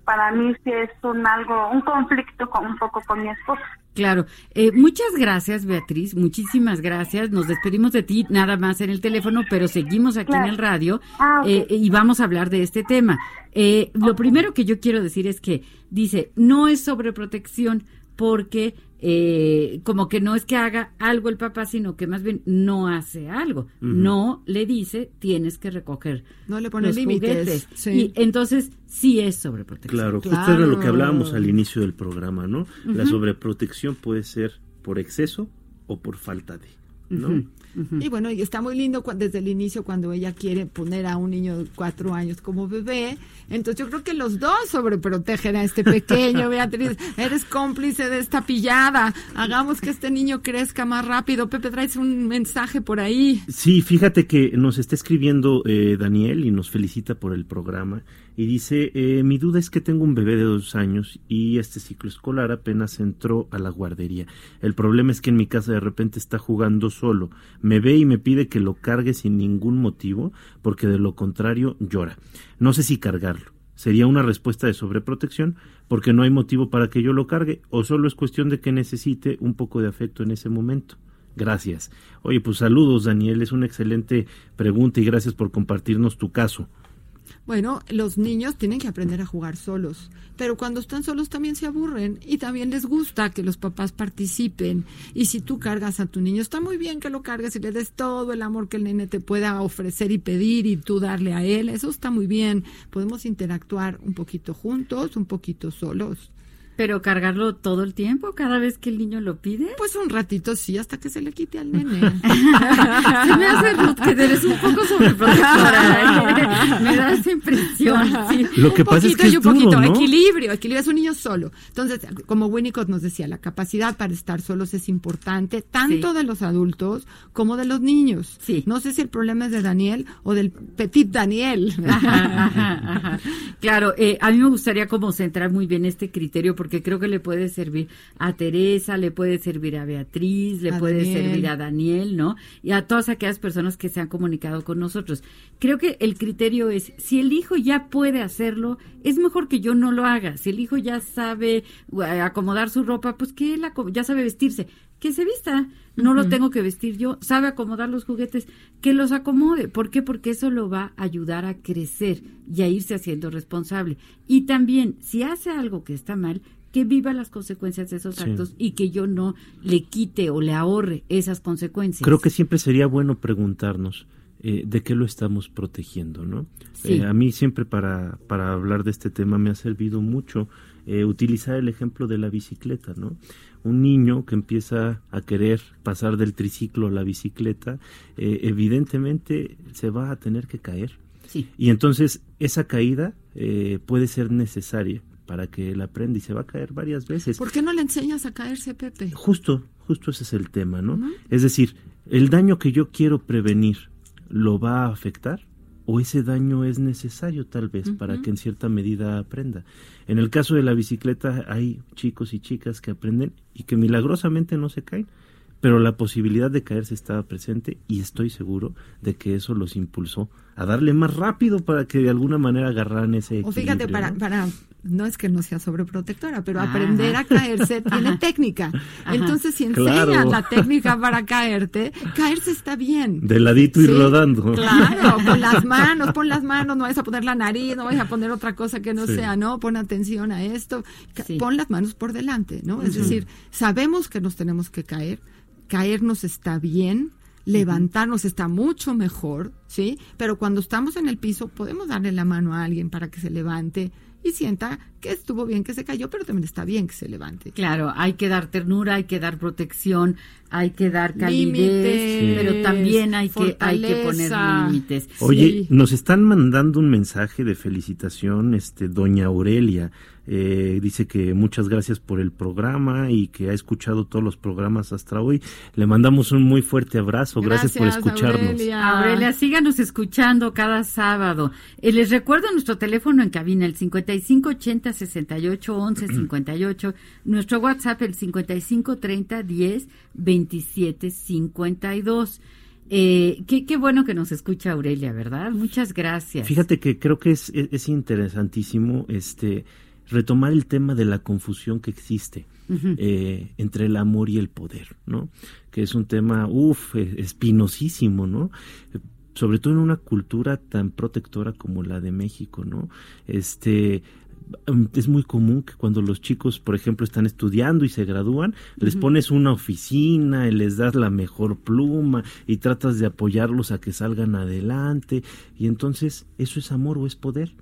para mí sí es un algo un conflicto con un poco con mi esposo Claro. Eh, muchas gracias, Beatriz. Muchísimas gracias. Nos despedimos de ti nada más en el teléfono, pero seguimos aquí en el radio Ah, eh, y vamos a hablar de este tema. Eh, lo primero que yo quiero decir es que dice, no es sobreprotección porque eh, como que no es que haga algo el papá, sino que más bien no hace algo. No le dice, tienes que recoger No le pone límites, sí. Y entonces sí es sobreprotección. Claro, justo Claro. era lo que hablábamos al inicio del programa, ¿no? La sobreprotección puede ser por exceso o por falta de, ¿no? Y bueno, y está muy lindo desde el inicio cuando ella quiere poner a un niño de cuatro años como bebé. Entonces yo creo que los dos sobreprotegen a este pequeño, Beatriz. Eres cómplice de esta pillada. Hagamos que este niño crezca más rápido. Pepe, traes un mensaje por ahí. Sí, fíjate que nos está escribiendo eh, Daniel y nos felicita por el programa y dice, eh, mi duda es que tengo un bebé de dos años y este ciclo escolar apenas entró a la guardería. El problema es que en mi casa de repente está jugando solo, me ve y me pide que lo cargue sin ningún motivo porque de lo contrario llora. No sé si cargarlo. ¿Sería una respuesta de sobreprotección porque no hay motivo para que yo lo cargue o solo es cuestión de que necesite un poco de afecto en ese momento? Gracias. Oye, pues saludos, Daniel. Es una excelente pregunta y gracias por compartirnos tu caso. Bueno, los niños tienen que aprender a jugar solos, pero cuando están solos también se aburren y también les gusta que los papás participen. Y si tú cargas a tu niño, está muy bien que lo cargues y le des todo el amor que el nene te pueda ofrecer y pedir y tú darle a él, eso está muy bien. Podemos interactuar un poquito juntos, un poquito solos. Pero cargarlo todo el tiempo, cada vez que el niño lo pide. Pues un ratito sí, hasta que se le quite al nene. se me hace Ruth, que eres un poco sobreprotectora. ¿eh? Me da esa impresión. Sí. Lo que pasa es que es un poquito, duro, ¿no? equilibrio, equilibrio es un niño solo. Entonces, como Winnicott nos decía, la capacidad para estar solos es importante, tanto Sí. de los adultos como de los niños. Sí. No sé si el problema es de Daniel o del petit Daniel. Ajá, ajá, ajá. Claro, eh, a mí me gustaría como centrar muy bien este criterio porque creo que le puede servir a Teresa, le puede servir a Beatriz, le A puede Daniel. servir a Daniel, ¿no? Y a todas aquellas personas que se han comunicado con nosotros. Creo que el criterio es, si el hijo ya puede hacerlo, es mejor que yo no lo haga. Si el hijo ya sabe eh, acomodar su ropa, pues que él ya sabe vestirse. Que se vista, no lo tengo que vestir yo, sabe acomodar los juguetes, que los acomode. ¿Por qué? Porque eso lo va a ayudar a crecer y a irse haciendo responsable. Y también, si hace algo que está mal, que viva las consecuencias de esos Sí. actos y que yo no le quite o le ahorre esas consecuencias. Creo que siempre sería bueno preguntarnos eh, de qué lo estamos protegiendo, ¿no? Sí. Eh, a mí siempre para, para hablar de este tema me ha servido mucho eh, utilizar el ejemplo de la bicicleta, ¿no? Un niño que empieza a querer pasar del triciclo a la bicicleta, eh, evidentemente se va a tener que caer. Sí. Y entonces esa caída eh, puede ser necesaria para que él aprenda y se va a caer varias veces. ¿Por qué no le enseñas a caerse, Pepe? Justo, justo ese es el tema, ¿no? Es decir, el daño que yo quiero prevenir lo va a afectar o ese daño es necesario tal vez para que en cierta medida aprenda. En el caso de la bicicleta hay chicos y chicas que aprenden y que milagrosamente no se caen, pero la posibilidad de caerse estaba presente y estoy seguro de que eso los impulsó a darle más rápido para que de alguna manera agarraran ese O fíjate, para, ¿no? para, no es que no sea sobreprotectora, pero Ajá. aprender a caerse tiene técnica. Entonces, si enseñas Claro. la técnica para caerte, caerse está bien. De ladito y Sí, rodando. Claro, con las manos, pon las manos, no vayas a poner la nariz, no vayas a poner otra cosa que no Sí. sea, ¿no? Pon atención a esto, Sí. pon las manos por delante, ¿no? Es decir, sabemos que nos tenemos que caer, caernos está bien, levantarnos está mucho mejor, ¿sí? Pero cuando estamos en el piso podemos darle la mano a alguien para que se levante y sienta que estuvo bien que se cayó, pero también está bien que se levante. Claro, hay que dar ternura, hay que dar protección, hay que dar calidez, Límites, pero también hay que, hay que poner límites. Oye, Sí. nos están mandando un mensaje de felicitación, este, doña Aurelia. Eh, dice que muchas gracias por el programa y que ha escuchado todos los programas hasta hoy. Le mandamos un muy fuerte abrazo. Gracias, por escucharnos. Aurelia. Aurelia, síganos escuchando cada sábado. Eh, les recuerdo nuestro teléfono en cabina, el 5580 68 11 58. Nuestro WhatsApp, el 5530 10 27 52. Eh, qué, qué bueno que nos escucha Aurelia, ¿verdad? Muchas gracias. Fíjate que creo que es, es, es interesantísimo este retomar el tema de la confusión que existe eh, entre el amor y el poder, ¿no? Que es un tema, uff, espinosísimo, ¿no? Sobre todo en una cultura tan protectora como la de México, ¿no? Este mm, es muy común que cuando los chicos, por ejemplo, están estudiando y se gradúan, les pones una oficina y les das la mejor pluma y tratas de apoyarlos a que salgan adelante y entonces eso es amor o es poder.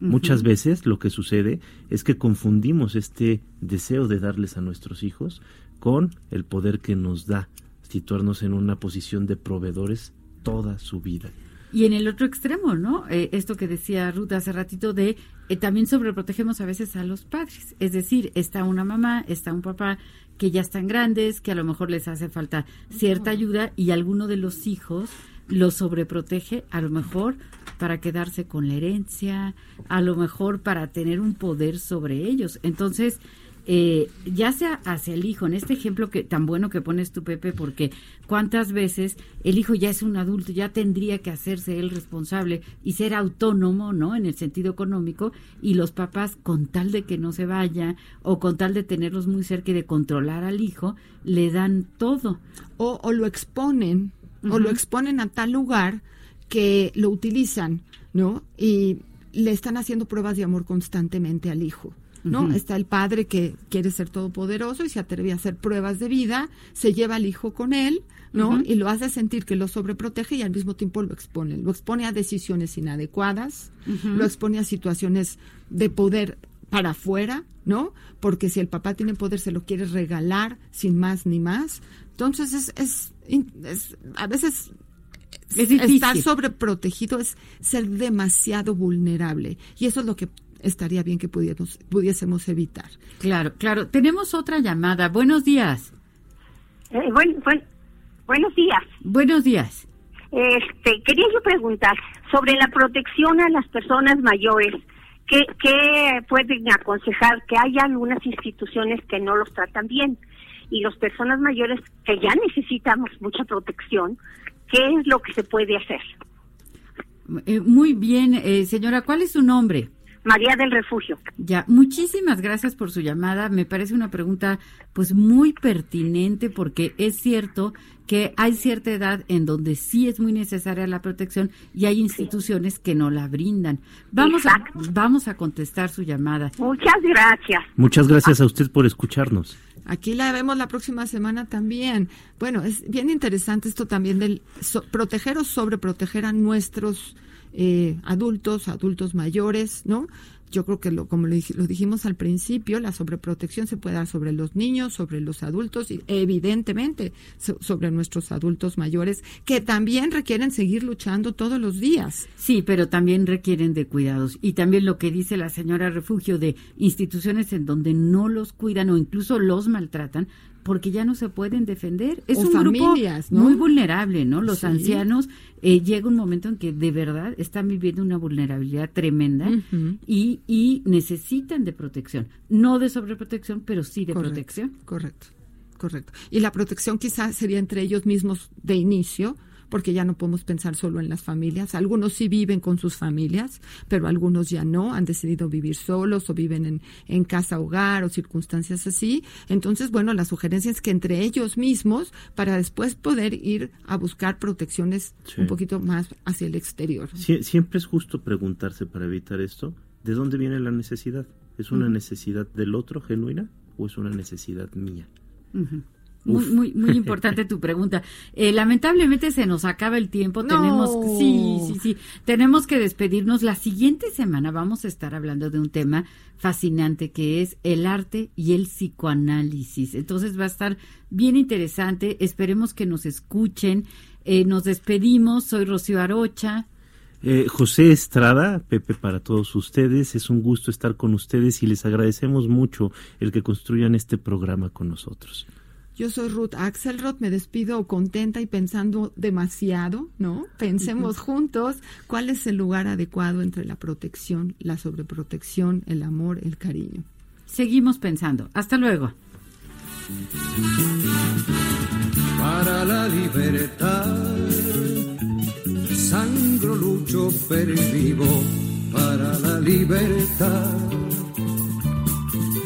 Muchas veces lo que sucede es que confundimos este deseo de darles a nuestros hijos con el poder que nos da situarnos en una posición de proveedores toda su vida. Y en el otro extremo, ¿no? Eh, esto que decía Ruth hace ratito de eh, también sobreprotegemos a veces a los padres. Es decir, está una mamá, está un papá que ya están grandes, que a lo mejor les hace falta cierta ayuda y alguno de los hijos los sobreprotege a lo mejor para quedarse con la herencia, a lo mejor para tener un poder sobre ellos. Entonces, eh, ya sea hacia el hijo, en este ejemplo que tan bueno que pones tú, Pepe, porque cuántas veces el hijo ya es un adulto, ya tendría que hacerse él responsable y ser autónomo, ¿no? En el sentido económico, y los papás, con tal de que no se vaya, o con tal de tenerlos muy cerca y de controlar al hijo, le dan todo. o, o lo exponen o lo exponen a tal lugar que lo utilizan ¿no? Y le están haciendo pruebas de amor constantemente al hijo. ¿no? Está el padre que quiere ser todopoderoso y se atreve a hacer pruebas de vida, se lleva al hijo con él, ¿no? Y lo hace sentir que lo sobreprotege y al mismo tiempo lo expone. Lo expone a decisiones inadecuadas, lo expone a situaciones de poder para afuera, ¿no? Porque si el papá tiene poder se lo quiere regalar sin más ni más. Entonces es, es, es- a veces Es estar sobreprotegido es ser demasiado vulnerable y eso es lo que estaría bien que pudiéramos, pudiésemos evitar. Claro, claro. Tenemos otra llamada. Buenos días. Eh, buen- buen- buenos días. Buenos días. Este, quería yo preguntar sobre la protección a las personas mayores. ¿Qué, qué pueden aconsejar? Que hay algunas instituciones que no los tratan bien y las personas mayores que ya necesitamos mucha protección, ¿qué es lo que se puede hacer? Eh, muy bien, eh, señora, ¿cuál es su nombre? María del Refugio. Ya, muchísimas gracias por su llamada. Me parece una pregunta pues muy pertinente porque es cierto que hay cierta edad en donde sí es muy necesaria la protección y hay instituciones que no la brindan. Vamos a, vamos a contestar su llamada. Muchas gracias. Muchas gracias a usted por escucharnos. Aquí la vemos la próxima semana también. Bueno, es bien interesante esto también del so- proteger o sobreproteger a nuestros eh, adultos, adultos mayores, ¿no? Yo creo que lo, como lo, dij- lo dijimos al principio, la sobreprotección se puede dar sobre los niños, sobre los adultos y evidentemente so- sobre nuestros adultos mayores que también requieren seguir luchando todos los días. Sí, pero también requieren de cuidados. Y también lo que dice la señora Refugio de instituciones en donde no los cuidan o incluso los maltratan porque ya no se pueden defender. Es O un familias, grupo ¿no? muy vulnerable, ¿no? Los Sí. ancianos eh, llega un momento en que de verdad están viviendo una vulnerabilidad tremenda y, y necesitan de protección. No de sobreprotección, pero sí de Correcto, protección. Correcto, correcto. Y la protección quizás sería entre ellos mismos de inicio, porque ya no podemos pensar solo en las familias. Algunos sí viven con sus familias, pero algunos ya no, han decidido vivir solos o viven en, en casa hogar o circunstancias así. Entonces, bueno, la sugerencia es que entre ellos mismos, para después poder ir a buscar protecciones Sí. un poquito más hacia el exterior. Sie- siempre es justo preguntarse para evitar esto, ¿de dónde viene la necesidad? ¿Es una necesidad del otro genuina o es una necesidad mía? Muy, Uf. muy, muy importante tu pregunta. Eh, lamentablemente se nos acaba el tiempo. No. Tenemos, sí, sí, sí. Tenemos que despedirnos. La siguiente semana vamos a estar hablando de un tema fascinante que es el arte y el psicoanálisis. Entonces va a estar bien interesante. Esperemos que nos escuchen. Eh, nos despedimos. Soy Rocío Arocha. Eh, José Estrada, Pepe, para todos ustedes, es un gusto estar con ustedes y les agradecemos mucho el que construyan este programa con nosotros. Yo soy Ruth Axelrod, me despido contenta y pensando demasiado, ¿no? Pensemos juntos cuál es el lugar adecuado entre la protección, la sobreprotección, el amor, el cariño. Seguimos pensando. Hasta luego. para la libertad. Sangro, lucho, pervivo para la libertad.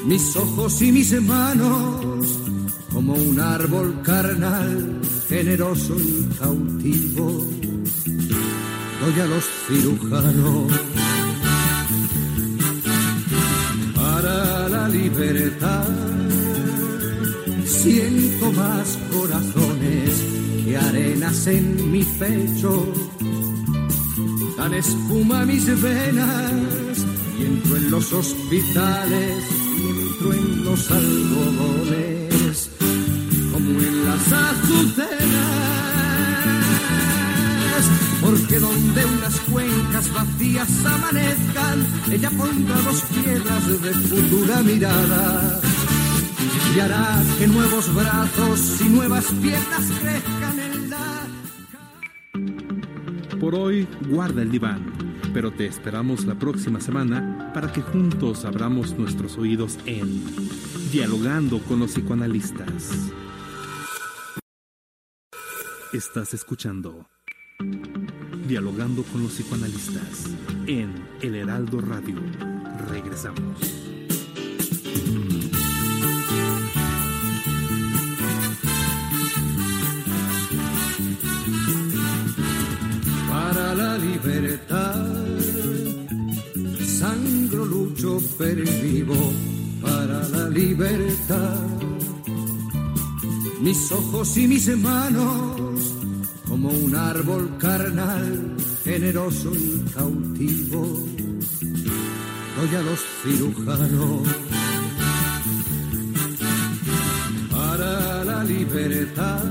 Mis ojos y mis manos, como un árbol carnal, generoso y cautivo, doy a los cirujanos para la libertad. Siento más corazones que arenas en mi pecho. Dan espuma mis venas y entro en los hospitales y entro en los algodones azucenas. Porque donde unas cuencas vacías amanezcan, ella pondrá dos piedras de futura mirada y hará que nuevos brazos y nuevas piernas crezcan en la... Por hoy, guarda el diván, pero te esperamos la próxima semana para que juntos abramos nuestros oídos en Dialogando con los psicoanalistas. Estás escuchando Dialogando con los psicoanalistas en El Heraldo Radio. Regresamos. para la libertad. chofer vivo para la libertad. Mis ojos y mis manos como un árbol carnal, generoso y cautivo. Doy a los cirujanos para la libertad.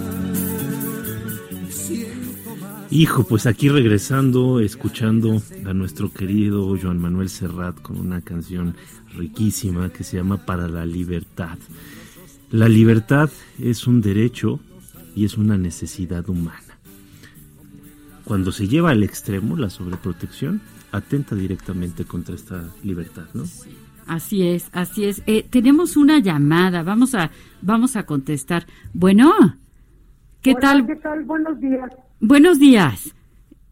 Hijo, pues aquí regresando, escuchando a nuestro querido Joan Manuel Serrat con una canción riquísima que se llama Para la Libertad. La libertad es un derecho y es una necesidad humana. Cuando se lleva al extremo, la sobreprotección atenta directamente contra esta libertad, ¿no? Así es, así es. Eh, tenemos una llamada, vamos a, vamos a contestar. Bueno, ¿qué tal? ¿Qué tal? Buenos días. Buenos días.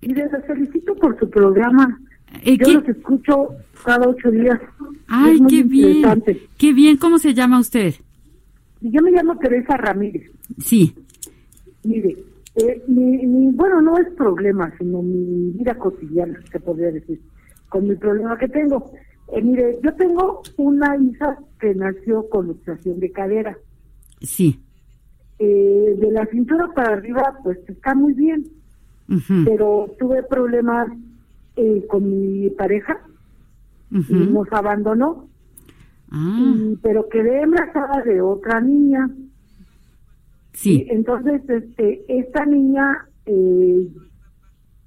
Y les felicito por su programa. Eh, Yo ¿qué? los escucho cada ocho días. Ay, Es muy qué bien. Qué bien, ¿cómo se llama usted? Yo me llamo Teresa Ramírez. Sí. Mire, eh, mi, mi- bueno, no es problema, sino mi vida cotidiana, se podría decir, con mi problema que tengo. Eh, mire, yo tengo una hija que nació con luxación de cadera. Sí. Eh, de la cintura para arriba, pues está muy bien, pero tuve problemas eh, con mi pareja y nos abandonó, Ah, y- pero quedé embarazada de otra niña. Sí. Entonces, este, esta niña eh,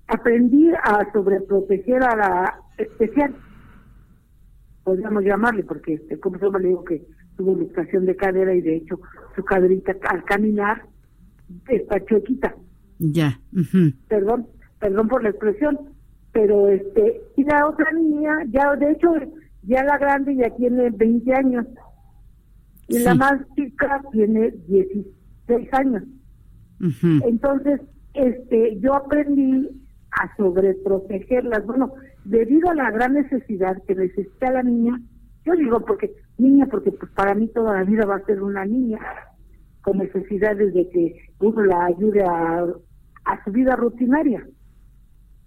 aprendí a sobreproteger a la especial, podríamos llamarle, porque este, como se llama, le digo que tuvo luxación de cadera y de hecho su caderita al caminar está chuequita. Ya. Perdón, perdón por la expresión, pero este, y la otra niña, ya de hecho, ya la grande ya tiene 20 años y la más chica tiene 16 años. Ujú. Entonces, este, yo aprendí a sobreprotegerlas. Bueno, debido a la gran necesidad que necesita la niña, yo digo porque niña, porque pues para mí toda la vida va a ser una niña con necesidades de que uno la ayude a, a su vida rutinaria.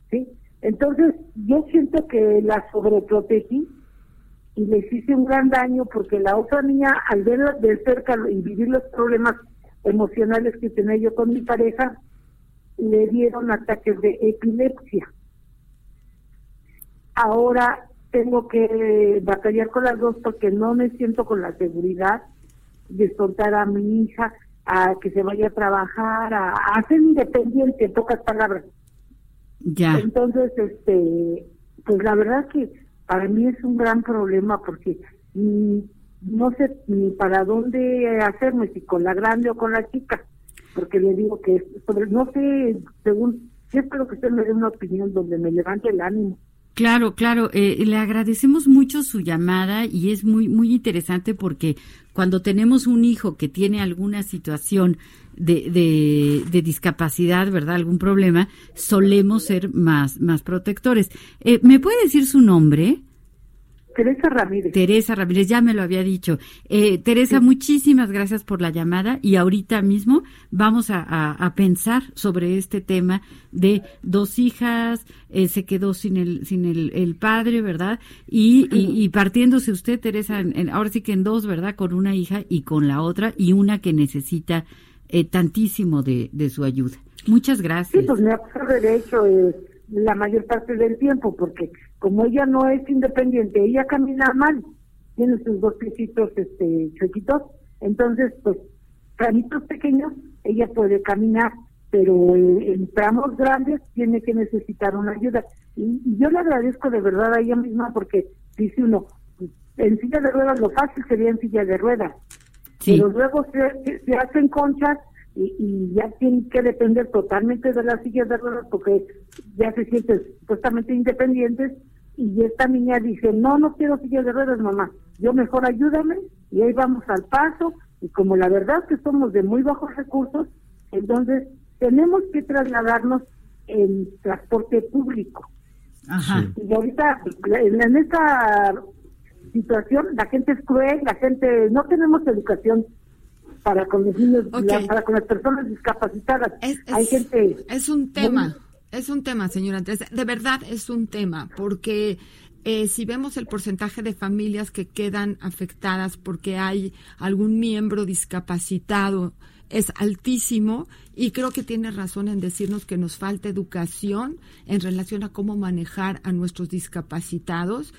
¿Sí? Entonces, yo siento que la sobreprotegí y les hice un gran daño porque la otra niña, al verla de cerca y vivir los problemas emocionales que tenía yo con mi pareja, le dieron ataques de epilepsia. Ahora tengo que batallar con las dos porque no me siento con la seguridad de soltar a mi hija a que se vaya a trabajar, a, a ser independiente, en pocas palabras. Ya. Entonces, este, pues la verdad que para mí es un gran problema porque mm, no sé ni para dónde hacerme, si con la grande o con la chica, porque le digo que sobre, no sé, según, yo espero que usted me dé una opinión donde me levante el ánimo. Claro, claro. eh, le agradecemos mucho su llamada y es muy, muy interesante porque cuando tenemos un hijo que tiene alguna situación de, de, discapacidad, ¿verdad? Algún problema, solemos ser más, más protectores. Eh, ¿Me puede decir su nombre? Teresa Ramírez. Teresa Ramírez, ya me lo había dicho. Eh, Teresa, muchísimas gracias por la llamada y ahorita mismo vamos a, a- a pensar sobre este tema de dos hijas, eh, se quedó sin el, sin el, el padre, ¿verdad? Y, y, y partiéndose usted, Teresa, en- en- ahora sí que en dos, ¿verdad? Con una hija y con la otra y una que necesita eh, tantísimo de, de su ayuda. Muchas Sí, gracias. pues me absorbe de hecho eh, la mayor parte del tiempo, porque como ella no es independiente, ella camina mal, tiene sus dos piecitos este, chuequitos, entonces, pues, tramitos pequeños, ella puede caminar, pero eh, en tramos grandes tiene que necesitar una ayuda. Y, y yo le agradezco de verdad a ella misma porque dice uno, en silla de ruedas lo fácil sería en silla de ruedas, Sí. pero luego se, se- se hacen conchas y, y ya tienen que depender totalmente de las sillas de ruedas porque ya se sienten supuestamente independientes y esta niña dice, no, no quiero sillas de ruedas, mamá, yo mejor ayúdame y ahí vamos al paso y como la verdad que somos de muy bajos recursos, entonces tenemos que trasladarnos en transporte público. Ajá. Y ahorita, en, esta situación, la gente es cruel, la gente, no tenemos educación para con los niños, la- para con las personas discapacitadas. Es, Hay gente... es un tema, es un tema, señora Andrés. De verdad es un tema, porque eh, si vemos el porcentaje de familias que quedan afectadas porque hay algún miembro discapacitado, es altísimo y creo que tiene razón en decirnos que nos falta educación en relación a cómo manejar a nuestros discapacitados,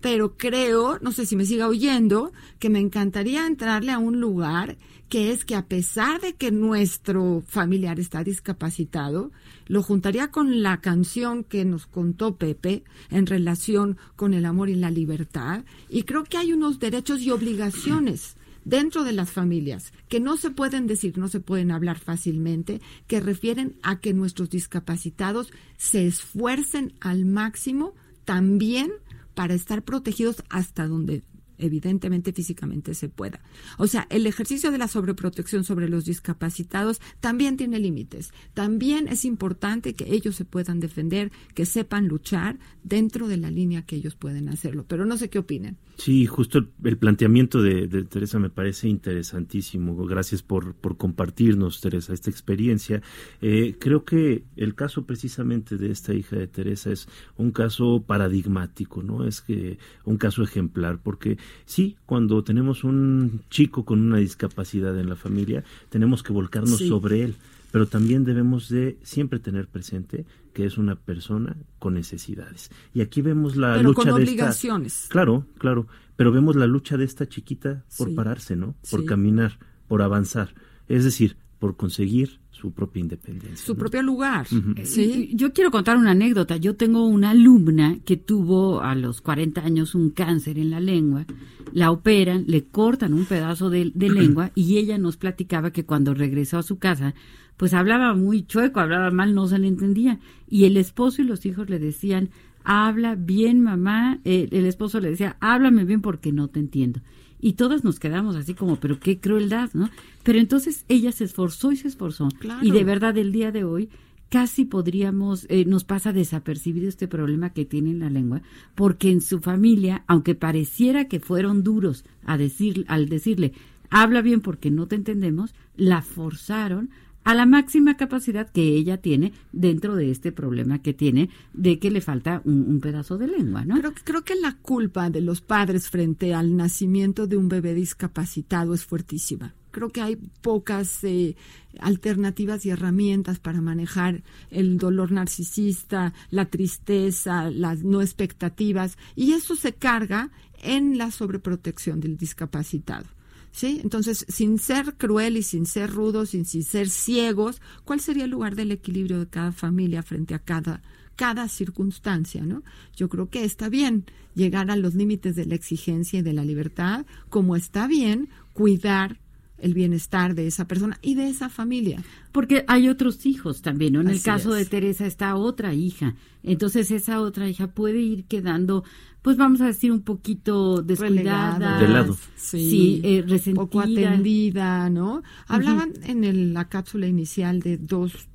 pero creo, no sé si me siga oyendo, que me encantaría entrarle a un lugar que es que a pesar de que nuestro familiar está discapacitado, lo juntaría con la canción que nos contó Pepe en relación con el amor y la libertad, y creo que hay unos derechos y obligaciones dentro de las familias que no se pueden decir, no se pueden hablar fácilmente, que refieren a que nuestros discapacitados se esfuercen al máximo también para estar protegidos hasta donde evidentemente físicamente se pueda. O sea, el ejercicio de la sobreprotección sobre los discapacitados también tiene límites. También es importante que ellos se puedan defender, que sepan luchar dentro de la línea que ellos pueden hacerlo. Pero no sé qué opinen. Sí, justo el, planteamiento de, Teresa me parece interesantísimo. Gracias por, por compartirnos, Teresa, esta experiencia. Eh, creo que el caso precisamente de esta hija de Teresa es un caso paradigmático, ¿no? Es que un caso ejemplar, porque sí, cuando tenemos un chico con una discapacidad en la familia, tenemos que volcarnos sobre él, pero también debemos de siempre tener presente que es una persona con necesidades. Y aquí vemos la pero lucha con de obligaciones. claro, claro, pero vemos la lucha de esta chiquita por pararse, ¿no? Por caminar, por avanzar. Es decir, por conseguir su propia independencia. Su propio lugar. ¿Sí? Yo quiero contar una anécdota. Yo tengo una alumna que tuvo a los 40 años un cáncer en la lengua. La operan, le cortan un pedazo de, de lengua y ella nos platicaba que cuando regresó a su casa, pues hablaba muy chueco, hablaba mal, no se le entendía. Y el esposo y los hijos le decían, habla bien mamá. el esposo le decía, háblame bien porque no te entiendo y todas nos quedamos así como, pero qué crueldad, ¿no? Pero entonces ella se esforzó y se esforzó. Y de verdad, el día de hoy casi podríamos, eh, nos pasa desapercibido este problema que tiene en la lengua, porque en su familia, aunque pareciera que fueron duros a decir, al decirle, habla bien porque no te entendemos, la forzaron a la máxima capacidad que ella tiene dentro de este problema que tiene de que le falta un, pedazo de lengua, ¿no? Creo, creo que la culpa de los padres frente al nacimiento de un bebé discapacitado es fuertísima. Creo que hay pocas eh, alternativas y herramientas para manejar el dolor narcisista, la tristeza, las no expectativas, y eso se carga en la sobreprotección del discapacitado. ¿Sí? Entonces, sin ser cruel y sin ser rudos, sin, sin ser ciegos, ¿cuál sería el lugar del equilibrio de cada familia frente a cada, cada circunstancia, ¿no? Yo creo que está bien llegar a los límites de la exigencia y de la libertad, como está bien cuidar el bienestar de esa persona y de esa familia. Porque hay otros hijos también, ¿no? En el caso de Teresa está otra hija. Entonces esa otra hija puede ir quedando, pues vamos a decir, un poquito descuidada. De lado. Sí, eh, resentida. Poco atendida, ¿no? Hablaban en la cápsula inicial de dos...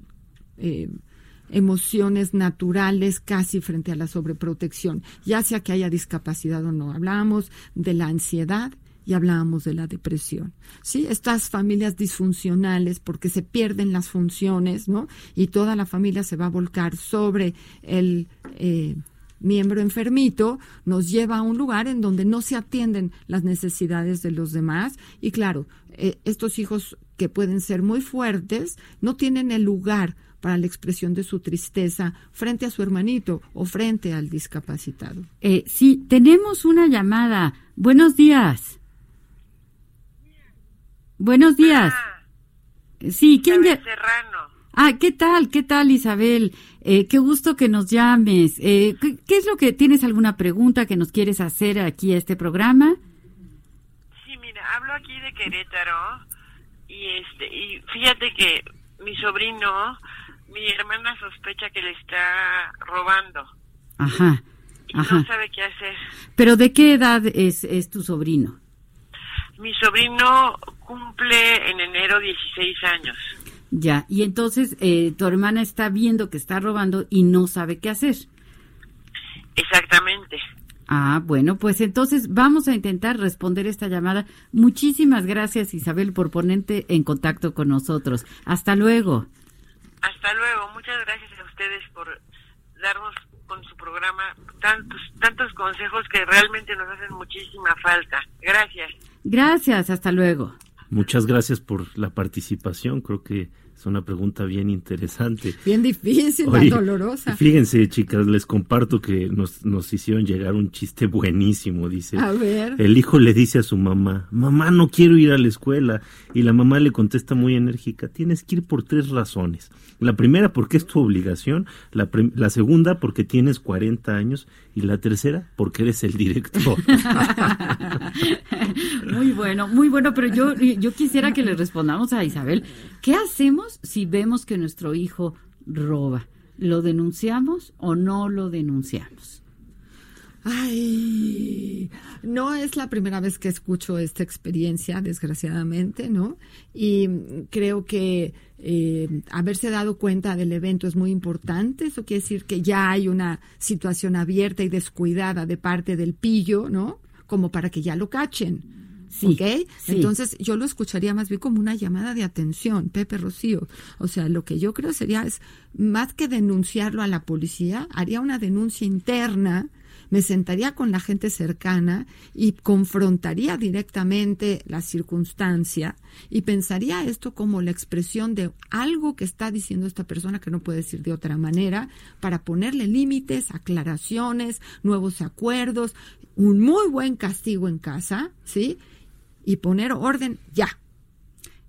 Eh, emociones naturales casi frente a la sobreprotección, ya sea que haya discapacidad o no. Hablamos de la ansiedad y hablábamos de la depresión. ¿sí? Estas familias disfuncionales, porque se pierden las funciones, ¿no? Y toda la familia se va a volcar sobre el eh, miembro enfermito, nos lleva a un lugar en donde no se atienden las necesidades de los demás. Y claro, eh, estos hijos que pueden ser muy fuertes, no tienen el lugar para la expresión de su tristeza frente a su hermanito o frente al discapacitado. Eh, sí, tenemos una llamada. Buenos días. Buenos días. Ah. sí, ¿quién Serrano. Ah, ¿qué tal? ¿Qué tal, Isabel? Eh, qué gusto que nos llames. Eh, ¿qué, es lo que tienes alguna pregunta que nos quieres hacer aquí a este programa? Sí, mira, hablo aquí de Querétaro y este y fíjate que mi sobrino, mi hermana sospecha que le está robando. Ajá. Y no sabe qué hacer. Pero ¿de qué edad es, es tu sobrino? Mi sobrino cumple en enero 16 años. Ya, y entonces eh, tu hermana está viendo que está robando y no sabe qué hacer. Exactamente. Ah, bueno, pues entonces vamos a intentar responder esta llamada. Muchísimas gracias Isabel por ponerte en contacto con nosotros. Hasta luego. Hasta luego. Muchas gracias a ustedes por darnos con su programa tantos, tantos consejos que realmente nos hacen muchísima falta. Gracias. Gracias, hasta luego. Muchas gracias por la participación. Creo que es una pregunta bien interesante. Bien difícil, Oye, dolorosa. Fíjense, chicas, les comparto que nos, nos hicieron llegar un chiste buenísimo. Dice: A ver. El hijo le dice a su mamá: Mamá, no quiero ir a la escuela. Y la mamá le contesta muy enérgica: Tienes que ir por tres razones. La primera, porque es tu obligación. La, la segunda, porque tienes 40 años. Y la tercera, porque eres el director. muy bueno, muy bueno. Pero yo, yo quisiera que le respondamos a Isabel: ¿qué hacemos? Si vemos que nuestro hijo roba? ¿Lo denunciamos o no lo denunciamos? Ay, no es la primera vez que escucho esta experiencia, desgraciadamente, ¿no? Y creo que eh, haberse dado cuenta del evento es muy importante. Eso quiere decir que ya hay una situación abierta y descuidada de parte del pillo, ¿no? Como para que ya lo cachen. Sí, Entonces yo lo escucharía más bien como una llamada de atención, Pepe Rocío. O sea, lo que yo creo sería es, más que denunciarlo a la policía, haría una denuncia interna, me sentaría con la gente cercana y confrontaría directamente la circunstancia y pensaría esto como la expresión de algo que está diciendo esta persona que no puede decir de otra manera para ponerle límites, aclaraciones, nuevos acuerdos, un muy buen castigo en casa, ¿sí? Y poner orden ya.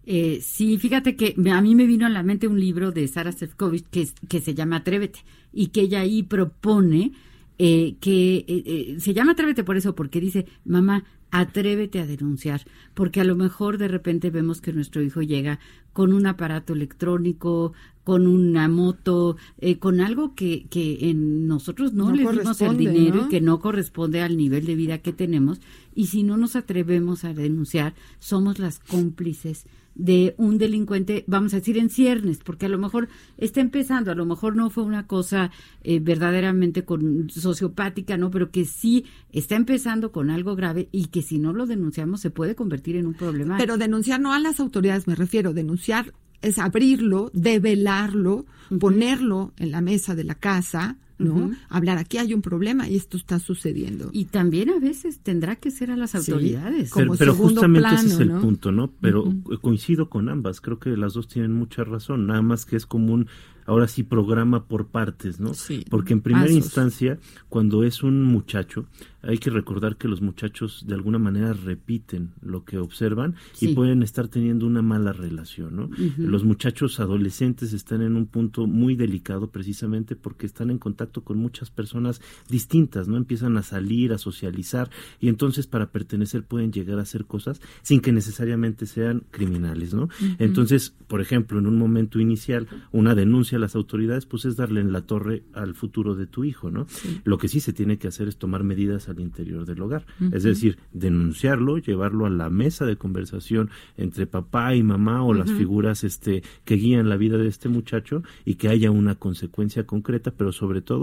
Eh, sí, fíjate que a mí me vino a la mente un libro de Sara Sefcovic que, que se llama Atrévete y que ella ahí propone eh, que eh, eh, se llama Atrévete por eso, porque dice, mamá, atrévete a denunciar, porque a lo mejor de repente vemos que nuestro hijo llega con un aparato electrónico, con una moto, eh, con algo que, que en nosotros no, le dimos el dinero y que no corresponde al nivel de vida que tenemos. Y si no nos atrevemos a denunciar, somos las cómplices de un delincuente, vamos a decir, en ciernes, porque a lo mejor está empezando, a lo mejor no fue una cosa eh, verdaderamente con sociopática, ¿no? Pero que sí está empezando con algo grave y que si no lo denunciamos se puede convertir en un problema. Pero denunciar no a las autoridades, me refiero, denunciar es abrirlo, develarlo, ponerlo en la mesa de la casa, ¿no? Hablar, aquí hay un problema y esto está sucediendo. Y también a veces tendrá que ser a las autoridades. pero, justamente ese es el punto, ¿no? Pero coincido con ambas, creo que las dos tienen mucha razón, nada más que es común ahora sí programa por partes, ¿no? Sí, Porque en primera instancia, cuando es un muchacho, hay que recordar que los muchachos de alguna manera repiten lo que observan y pueden estar teniendo una mala relación, ¿no? Los muchachos adolescentes están en un punto muy delicado precisamente porque están en contacto con muchas personas distintas, ¿no? Empiezan a salir, a socializar y entonces para pertenecer pueden llegar a hacer cosas sin que necesariamente sean criminales, ¿no? Entonces, por ejemplo, en un momento inicial, una denuncia a las autoridades, pues es darle en la torre al futuro de tu hijo, ¿no? Lo que sí se tiene que hacer es tomar medidas al interior del hogar, es decir, denunciarlo, llevarlo a la mesa de conversación entre papá y mamá o las figuras este que guían la vida de este muchacho y que haya una consecuencia concreta, pero sobre todo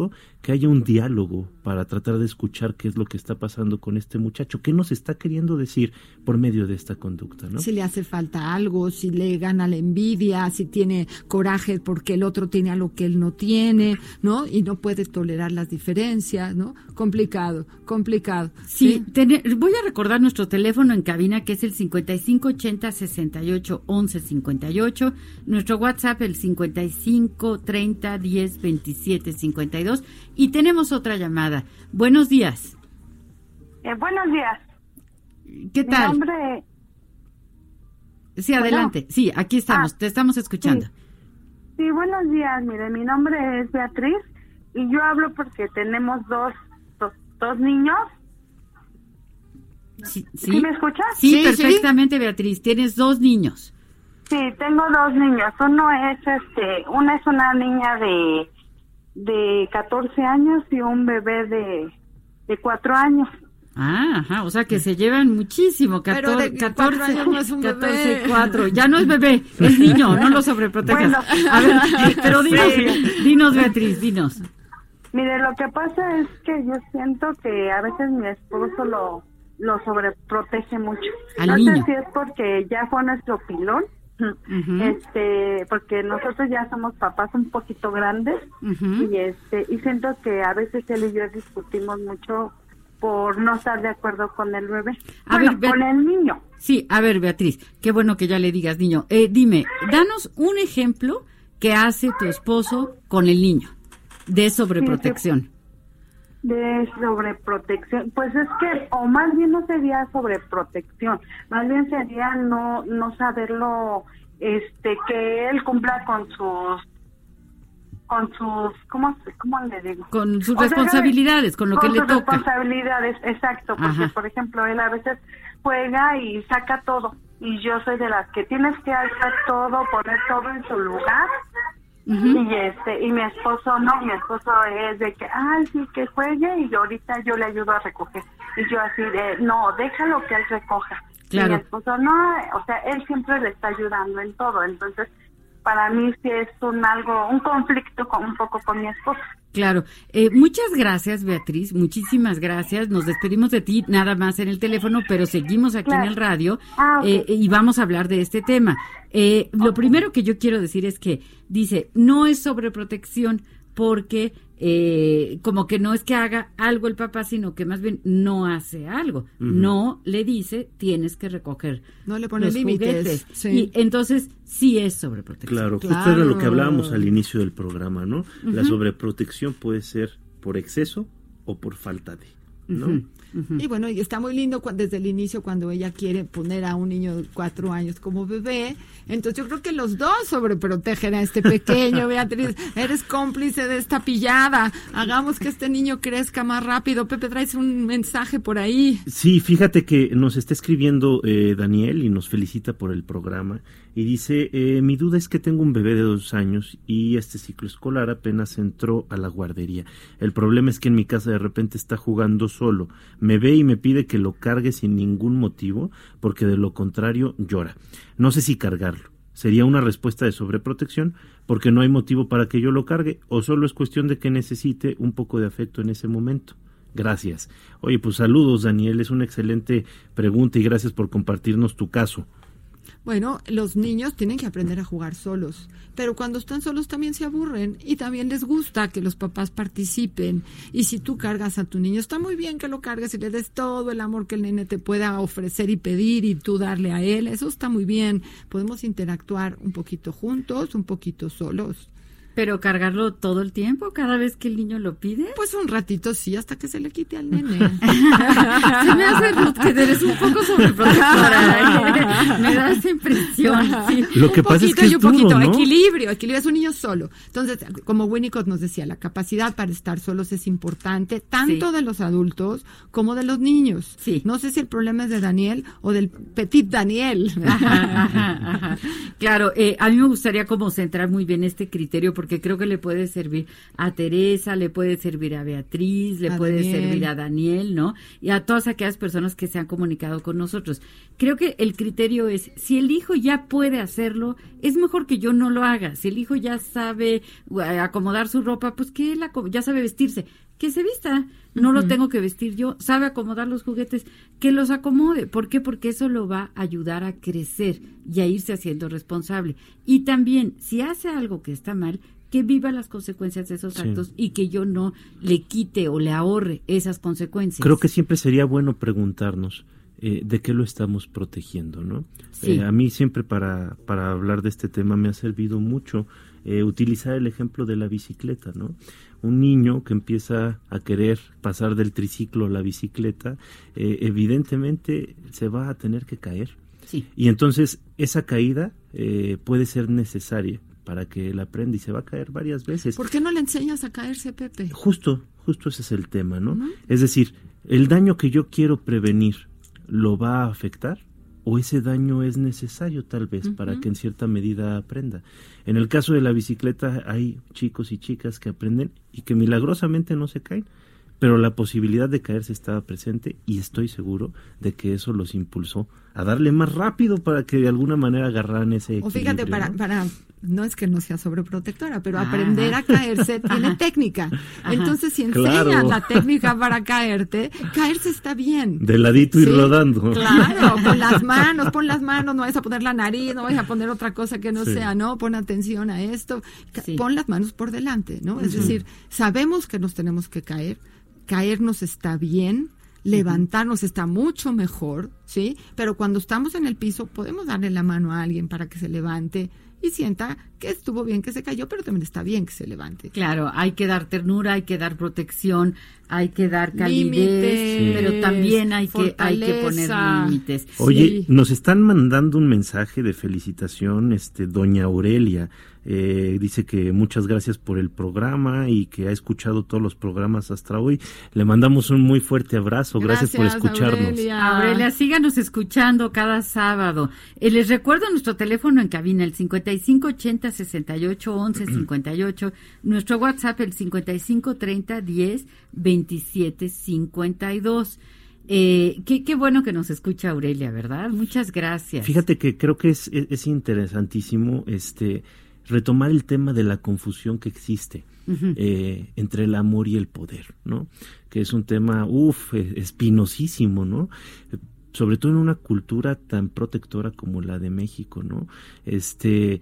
que haya un diálogo para tratar de escuchar qué es lo que está pasando con este muchacho, qué nos está queriendo decir por medio de esta conducta, ¿no? Si le hace falta algo, si le gana la envidia, si tiene coraje porque el otro tiene algo que él no tiene, ¿no? Y no puede tolerar las diferencias, ¿no? Complicado, complicado. Sí, voy a recordar nuestro teléfono en cabina que es el 5580 68 11 58, nuestro WhatsApp el 55 30 10 27 52 y tenemos otra llamada. Buenos días. Eh, buenos días. ¿Qué tal? Mi nombre... Sí, adelante. Sí, aquí estamos, Ah, te estamos escuchando. Sí, buenos días. Mire, mi nombre es Beatriz y yo hablo porque tenemos dos, dos, dos niños. Sí, ¿Sí me escuchas? Sí, Sí, perfectamente, Beatriz. Tienes dos niños. Sí, tengo dos niños. Uno es, este, una es una niña de, de 14 años y un bebé de, de 4 años. Ah, ajá, o sea que se llevan muchísimo. Pero 14, de cuatro años no es un 14, bebé. 4. Ya no es bebé, es niño, no lo sobreprotejas. Bueno. A ver, pero dinos, Sí. dinos, Beatriz, dinos. Mire, lo que pasa es que yo siento que a veces mi esposo lo, lo sobreprotege mucho. Al no niño. sé si es porque ya fue nuestro pilón Este, porque nosotros ya somos papás un poquito grandes y este y siento que a veces él y yo discutimos mucho por no estar de acuerdo con el bebé. A bueno, ver, con el niño. Sí, a ver, Beatriz, qué bueno que ya le digas niño. Eh, dime, danos un ejemplo que hace tu esposo con el niño de sobreprotección. De sobreprotección, pues es que, o más bien no sería sobreprotección, más bien sería no no saberlo, este, que él cumpla con sus, con sus, ¿cómo, cómo le digo? Con sus O sea, responsabilidades, con lo que con le sus toca. responsabilidades, exacto, porque Ajá. por ejemplo él a veces juega y saca todo y yo soy de las que tienes que hacer todo, poner todo en su lugar y este y mi esposo no, mi esposo es de que ay sí que juegue y yo ahorita yo le ayudo a recoger. Y yo así de no déjalo que él recoja Claro. y mi esposo no, o sea él siempre le está ayudando en todo. Entonces para mí sí es un algo un conflicto con un poco con mi esposo Claro. Eh, muchas gracias, Beatriz. Muchísimas gracias. Nos despedimos de ti nada más en el teléfono, pero seguimos aquí en el radio Ah, eh, y vamos a hablar de este tema. Eh, Lo primero que yo quiero decir es que dice, no es sobreprotección porque eh, como que no es que haga algo el papá, sino que más bien no hace algo. No le dice, tienes que recoger No le pone los límites, sí. Y entonces sí es sobreprotección. Claro, justo era lo que hablábamos al inicio del programa, ¿no? La sobreprotección puede ser por exceso o por falta de, ¿no? Y bueno, y está muy lindo desde el inicio cuando ella quiere poner a un niño de cuatro años como bebé. Entonces yo creo que los dos sobreprotegen a este pequeño, Beatriz. Eres cómplice de esta pillada. Hagamos que este niño crezca más rápido. Pepe, traes un mensaje por ahí. Sí, fíjate que nos está escribiendo eh, Daniel y nos felicita por el programa y dice, eh, mi duda es que tengo un bebé de dos años y este ciclo escolar apenas entró a la guardería. El problema es que en mi casa de repente está jugando solo, me ve y me pide que lo cargue sin ningún motivo porque de lo contrario llora. No sé si cargarlo. Sería una respuesta de sobreprotección porque no hay motivo para que yo lo cargue o solo es cuestión de que necesite un poco de afecto en ese momento. Gracias. Oye, pues saludos, Daniel. Es una excelente pregunta y gracias por compartirnos tu caso. Bueno, los niños tienen que aprender a jugar solos, pero cuando están solos también se aburren y también les gusta que los papás participen. Y si tú cargas a tu niño, está muy bien que lo cargues y le des todo el amor que el nene te pueda ofrecer y pedir y tú darle a él. Eso está muy bien. Podemos interactuar un poquito juntos, un poquito solos. Pero cargarlo todo el tiempo, cada vez que el niño lo pide. Pues un ratito sí, hasta que se le quite al nene. Se me hace Ruth, que eres un poco sobreprotectora. Me da esa impresión. sí. Lo que un pasa es poquito que y es un poquito, duro, ¿no? equilibrio, equilibrio, es un niño solo. Entonces, como Winnicott nos decía, la capacidad para estar solos es importante, tanto Sí. de los adultos como de los niños. No sé si el problema es de Daniel o del petit Daniel. Ajá, ajá, ajá. Claro, eh, a mí me gustaría como centrar muy bien este criterio porque creo que le puede servir a Teresa, le puede servir a Beatriz, le A puede Daniel. servir a Daniel, ¿no? Y a todas aquellas personas que se han comunicado con nosotros. Creo que el criterio es, si el hijo ya puede hacerlo, es mejor que yo no lo haga. Si el hijo ya sabe eh, acomodar su ropa, pues que él ya sabe vestirse, que se vista. No lo tengo que vestir yo. Sabe acomodar los juguetes, que los acomode. ¿Por qué? Porque eso lo va a ayudar a crecer y a irse haciendo responsable. Y también, si hace algo que está mal, que viva las consecuencias de esos Sí. actos y que yo no le quite o le ahorre esas consecuencias. Creo que siempre sería bueno preguntarnos eh, de qué lo estamos protegiendo, ¿no? Sí. Eh, a mí siempre para, para hablar de este tema me ha servido mucho eh, utilizar el ejemplo de la bicicleta, ¿no? Un niño que empieza a querer pasar del triciclo a la bicicleta, eh, evidentemente se va a tener que caer. Sí. Y entonces esa caída eh, puede ser necesaria para que él aprenda y se va a caer varias veces. ¿Por qué no le enseñas a caerse, Pepe? Justo, justo ese es el tema, ¿no? Es decir, ¿el daño que yo quiero prevenir lo va a afectar? ¿O ese daño es necesario tal vez para que en cierta medida aprenda? En el caso de la bicicleta hay chicos y chicas que aprenden y que milagrosamente no se caen, pero la posibilidad de caerse estaba presente y estoy seguro de que eso los impulsó a darle más rápido para que de alguna manera agarraran ese O fíjate, equilibrio, para, ¿no? para no es que no sea sobreprotectora, pero aprender a caerse tiene técnica. Entonces, si enseñas la técnica para caerte, caerse está bien. De ladito y rodando. Claro, con las manos, pon las manos, no vayas a poner la nariz, no vayas a poner otra cosa que no sea, ¿no? Pon atención a esto, pon las manos por delante, ¿no? Es decir, sabemos que nos tenemos que caer, caernos está bien, levantarnos está mucho mejor, ¿sí? Pero cuando estamos en el piso podemos darle la mano a alguien para que se levante y sienta que estuvo bien que se cayó, pero también está bien que se levante. Claro, hay que dar ternura, hay que dar protección, hay que dar calidez, pero también hay que, hay que poner límites. Oye, nos están mandando un mensaje de felicitación, este, doña Aurelia. Eh, dice que muchas gracias por el programa y que ha escuchado todos los programas hasta hoy. Le mandamos un muy fuerte abrazo. Gracias, por escucharnos. Aurelia. síganos escuchando cada sábado. Eh, les recuerdo nuestro teléfono en cabina, el 5580 68 11 58. Nuestro WhatsApp, el 5530 10 27 52. Eh, qué, qué, bueno que nos escucha Aurelia, ¿verdad? Muchas gracias. Fíjate que creo que es, es interesantísimo este retomar el tema de la confusión que existe eh, entre el amor y el poder, ¿no? Que es un tema, uff, e, espinosísimo, ¿no? Sobre todo en una cultura tan protectora como la de México, ¿no? Este,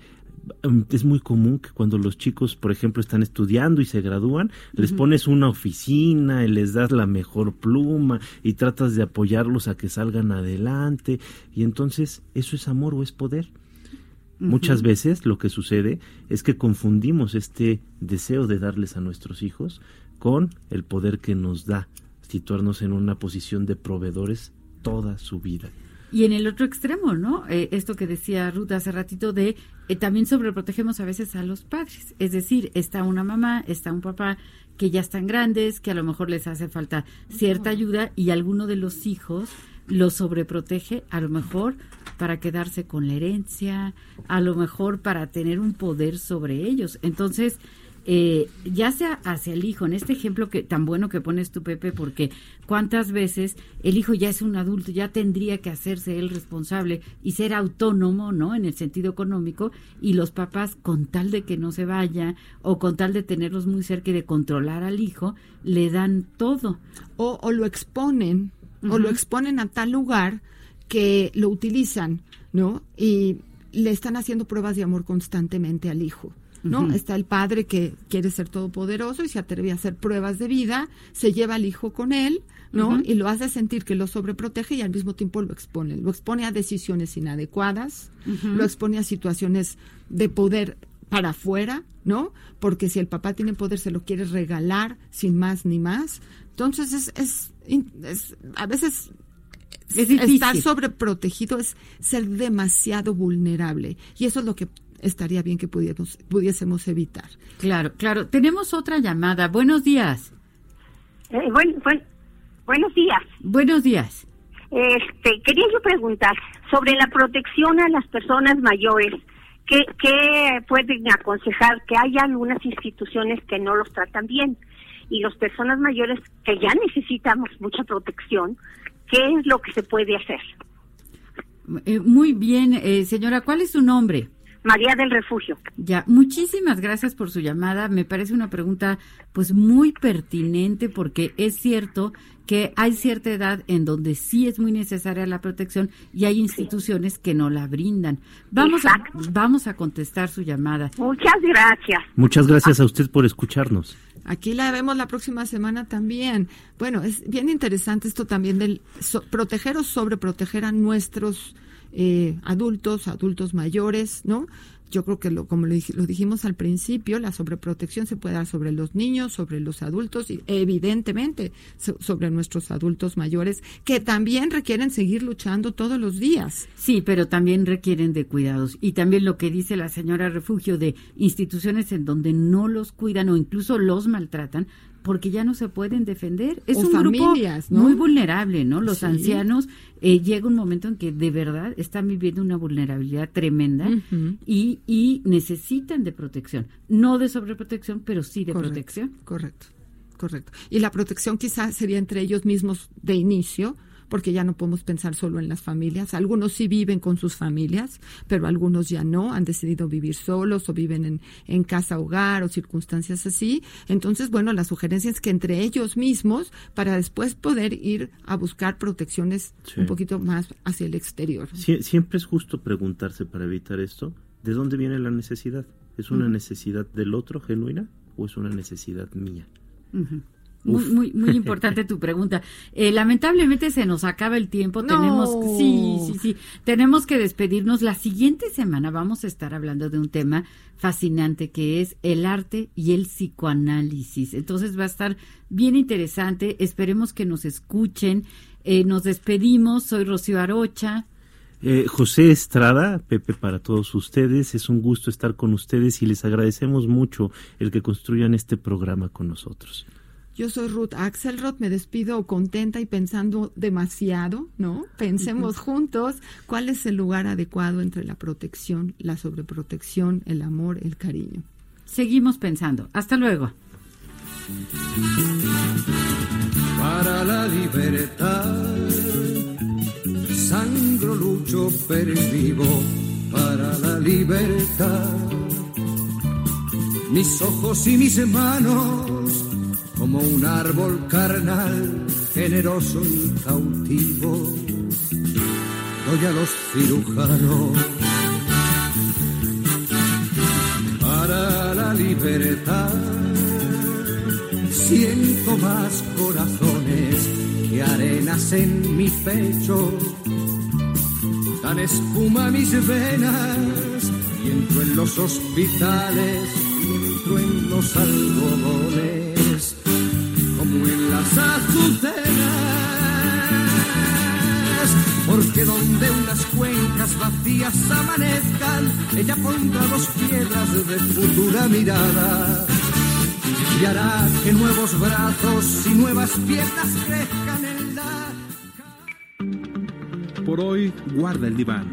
es muy común que cuando los chicos, por ejemplo, están estudiando y se gradúan, les pones una oficina y les das la mejor pluma y tratas de apoyarlos a que salgan adelante y entonces eso es amor o es poder. Muchas veces lo que sucede es que confundimos este deseo de darles a nuestros hijos con el poder que nos da situarnos en una posición de proveedores toda su vida. Y en el otro extremo, ¿no? Eh, esto que decía Ruth hace ratito de eh, también sobreprotegemos a veces a los padres. Es decir, está una mamá, está un papá que ya están grandes, que a lo mejor les hace falta cierta ayuda y alguno de los hijos lo sobreprotege, a lo mejor para quedarse con la herencia, a lo mejor para tener un poder sobre ellos. Entonces, eh, ya sea hacia el hijo, en este ejemplo que tan bueno que pones tú, Pepe, porque cuántas veces el hijo ya es un adulto, ya tendría que hacerse él responsable y ser autónomo, ¿no? En el sentido económico, y los papás, con tal de que no se vaya, o con tal de tenerlos muy cerca y de controlar al hijo, le dan todo. O, o lo exponen o lo exponen a tal lugar que lo utilizan, ¿no? Y le están haciendo pruebas de amor constantemente al hijo. ¿No? Está el padre que quiere ser todopoderoso y se atreve a hacer pruebas de vida, se lleva al hijo con él, ¿no? Y lo hace sentir que lo sobreprotege y al mismo tiempo lo expone. Lo expone a decisiones inadecuadas, lo expone a situaciones de poder para afuera, ¿no? Porque si el papá tiene poder se lo quiere regalar sin más ni más. Entonces es, es a veces estar sobreprotegido es ser demasiado vulnerable y eso es lo que estaría bien que pudiéramos, pudiésemos evitar. Claro, claro. Tenemos otra llamada. Buenos días. Eh, buenos días. Buenos días. Este, quería yo preguntar sobre la protección a las personas mayores. ¿Qué, ¿Qué pueden aconsejar? Que hay algunas instituciones que no los tratan bien y las personas mayores que ya necesitamos mucha protección, ¿qué es lo que se puede hacer? Eh, muy bien, eh, señora, ¿cuál es su nombre? María del Refugio. Ya, muchísimas gracias por su llamada. Me parece una pregunta pues muy pertinente porque es cierto que hay cierta edad en donde sí es muy necesaria la protección y hay instituciones que no la brindan. Vamos a, vamos a contestar su llamada. Muchas gracias. Muchas gracias a usted por escucharnos. Aquí la vemos la próxima semana también. Bueno, es bien interesante esto también del proteger o sobreproteger a nuestros eh, adultos, adultos mayores, ¿no? Yo creo que lo, como lo, dijimos al principio, la sobreprotección se puede dar sobre los niños, sobre los adultos y evidentemente sobre nuestros adultos mayores que también requieren seguir luchando todos los días. Sí, pero también requieren de cuidados y también lo que dice la señora Refugio de instituciones en donde no los cuidan o incluso los maltratan, porque ya no se pueden defender. Es un grupo muy vulnerable, ¿no? Los ancianos eh, llega un momento en que de verdad están viviendo una vulnerabilidad tremenda y, y, necesitan de protección, no de sobreprotección, pero sí de protección. Correcto, correcto. Y la protección quizás sería entre ellos mismos de inicio, porque ya no podemos pensar solo en las familias. Algunos sí viven con sus familias, pero algunos ya no, han decidido vivir solos o viven en, en casa hogar o circunstancias así. Entonces, bueno, la sugerencia es que entre ellos mismos, para después poder ir a buscar protecciones un poquito más hacia el exterior. siempre es justo preguntarse para evitar esto, ¿de dónde viene la necesidad? ¿Es una necesidad del otro genuina o es una necesidad mía? Muy, muy, muy importante tu pregunta. Eh, lamentablemente se nos acaba el tiempo. Tenemos, sí, sí, sí. Tenemos que despedirnos. La siguiente semana vamos a estar hablando de un tema fascinante que es el arte y el psicoanálisis. Entonces va a estar bien interesante. Esperemos que nos escuchen. Eh, nos despedimos. Soy Rocío Arocha. Eh, José Estrada, Pepe, para todos ustedes, es un gusto estar con ustedes y les agradecemos mucho el que construyan este programa con nosotros. Yo soy Ruth Axelrod, me despido contenta y pensando demasiado, ¿no? Pensemos juntos cuál es el lugar adecuado entre la protección, la sobreprotección, el amor, el cariño. Seguimos pensando. Hasta luego. Para la libertad, sangro, lucho, pervivo para la libertad. Mis ojos y mis manos como un árbol carnal, generoso y cautivo. Doy a los cirujanos para la libertad. Siento más corazones que arenas en mi pecho. Dan espuma mis venas y entro en los hospitales y entro en los algodones como en las azucenas, porque donde unas cuencas vacías amanezcan, ella pondrá dos piedras de futura mirada y hará que nuevos brazos y nuevas piernas crezcan en la... Por hoy, guarda el diván,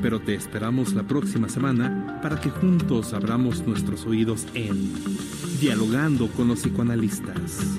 pero te esperamos la próxima semana para que juntos abramos nuestros oídos en Dialogando con los psicoanalistas.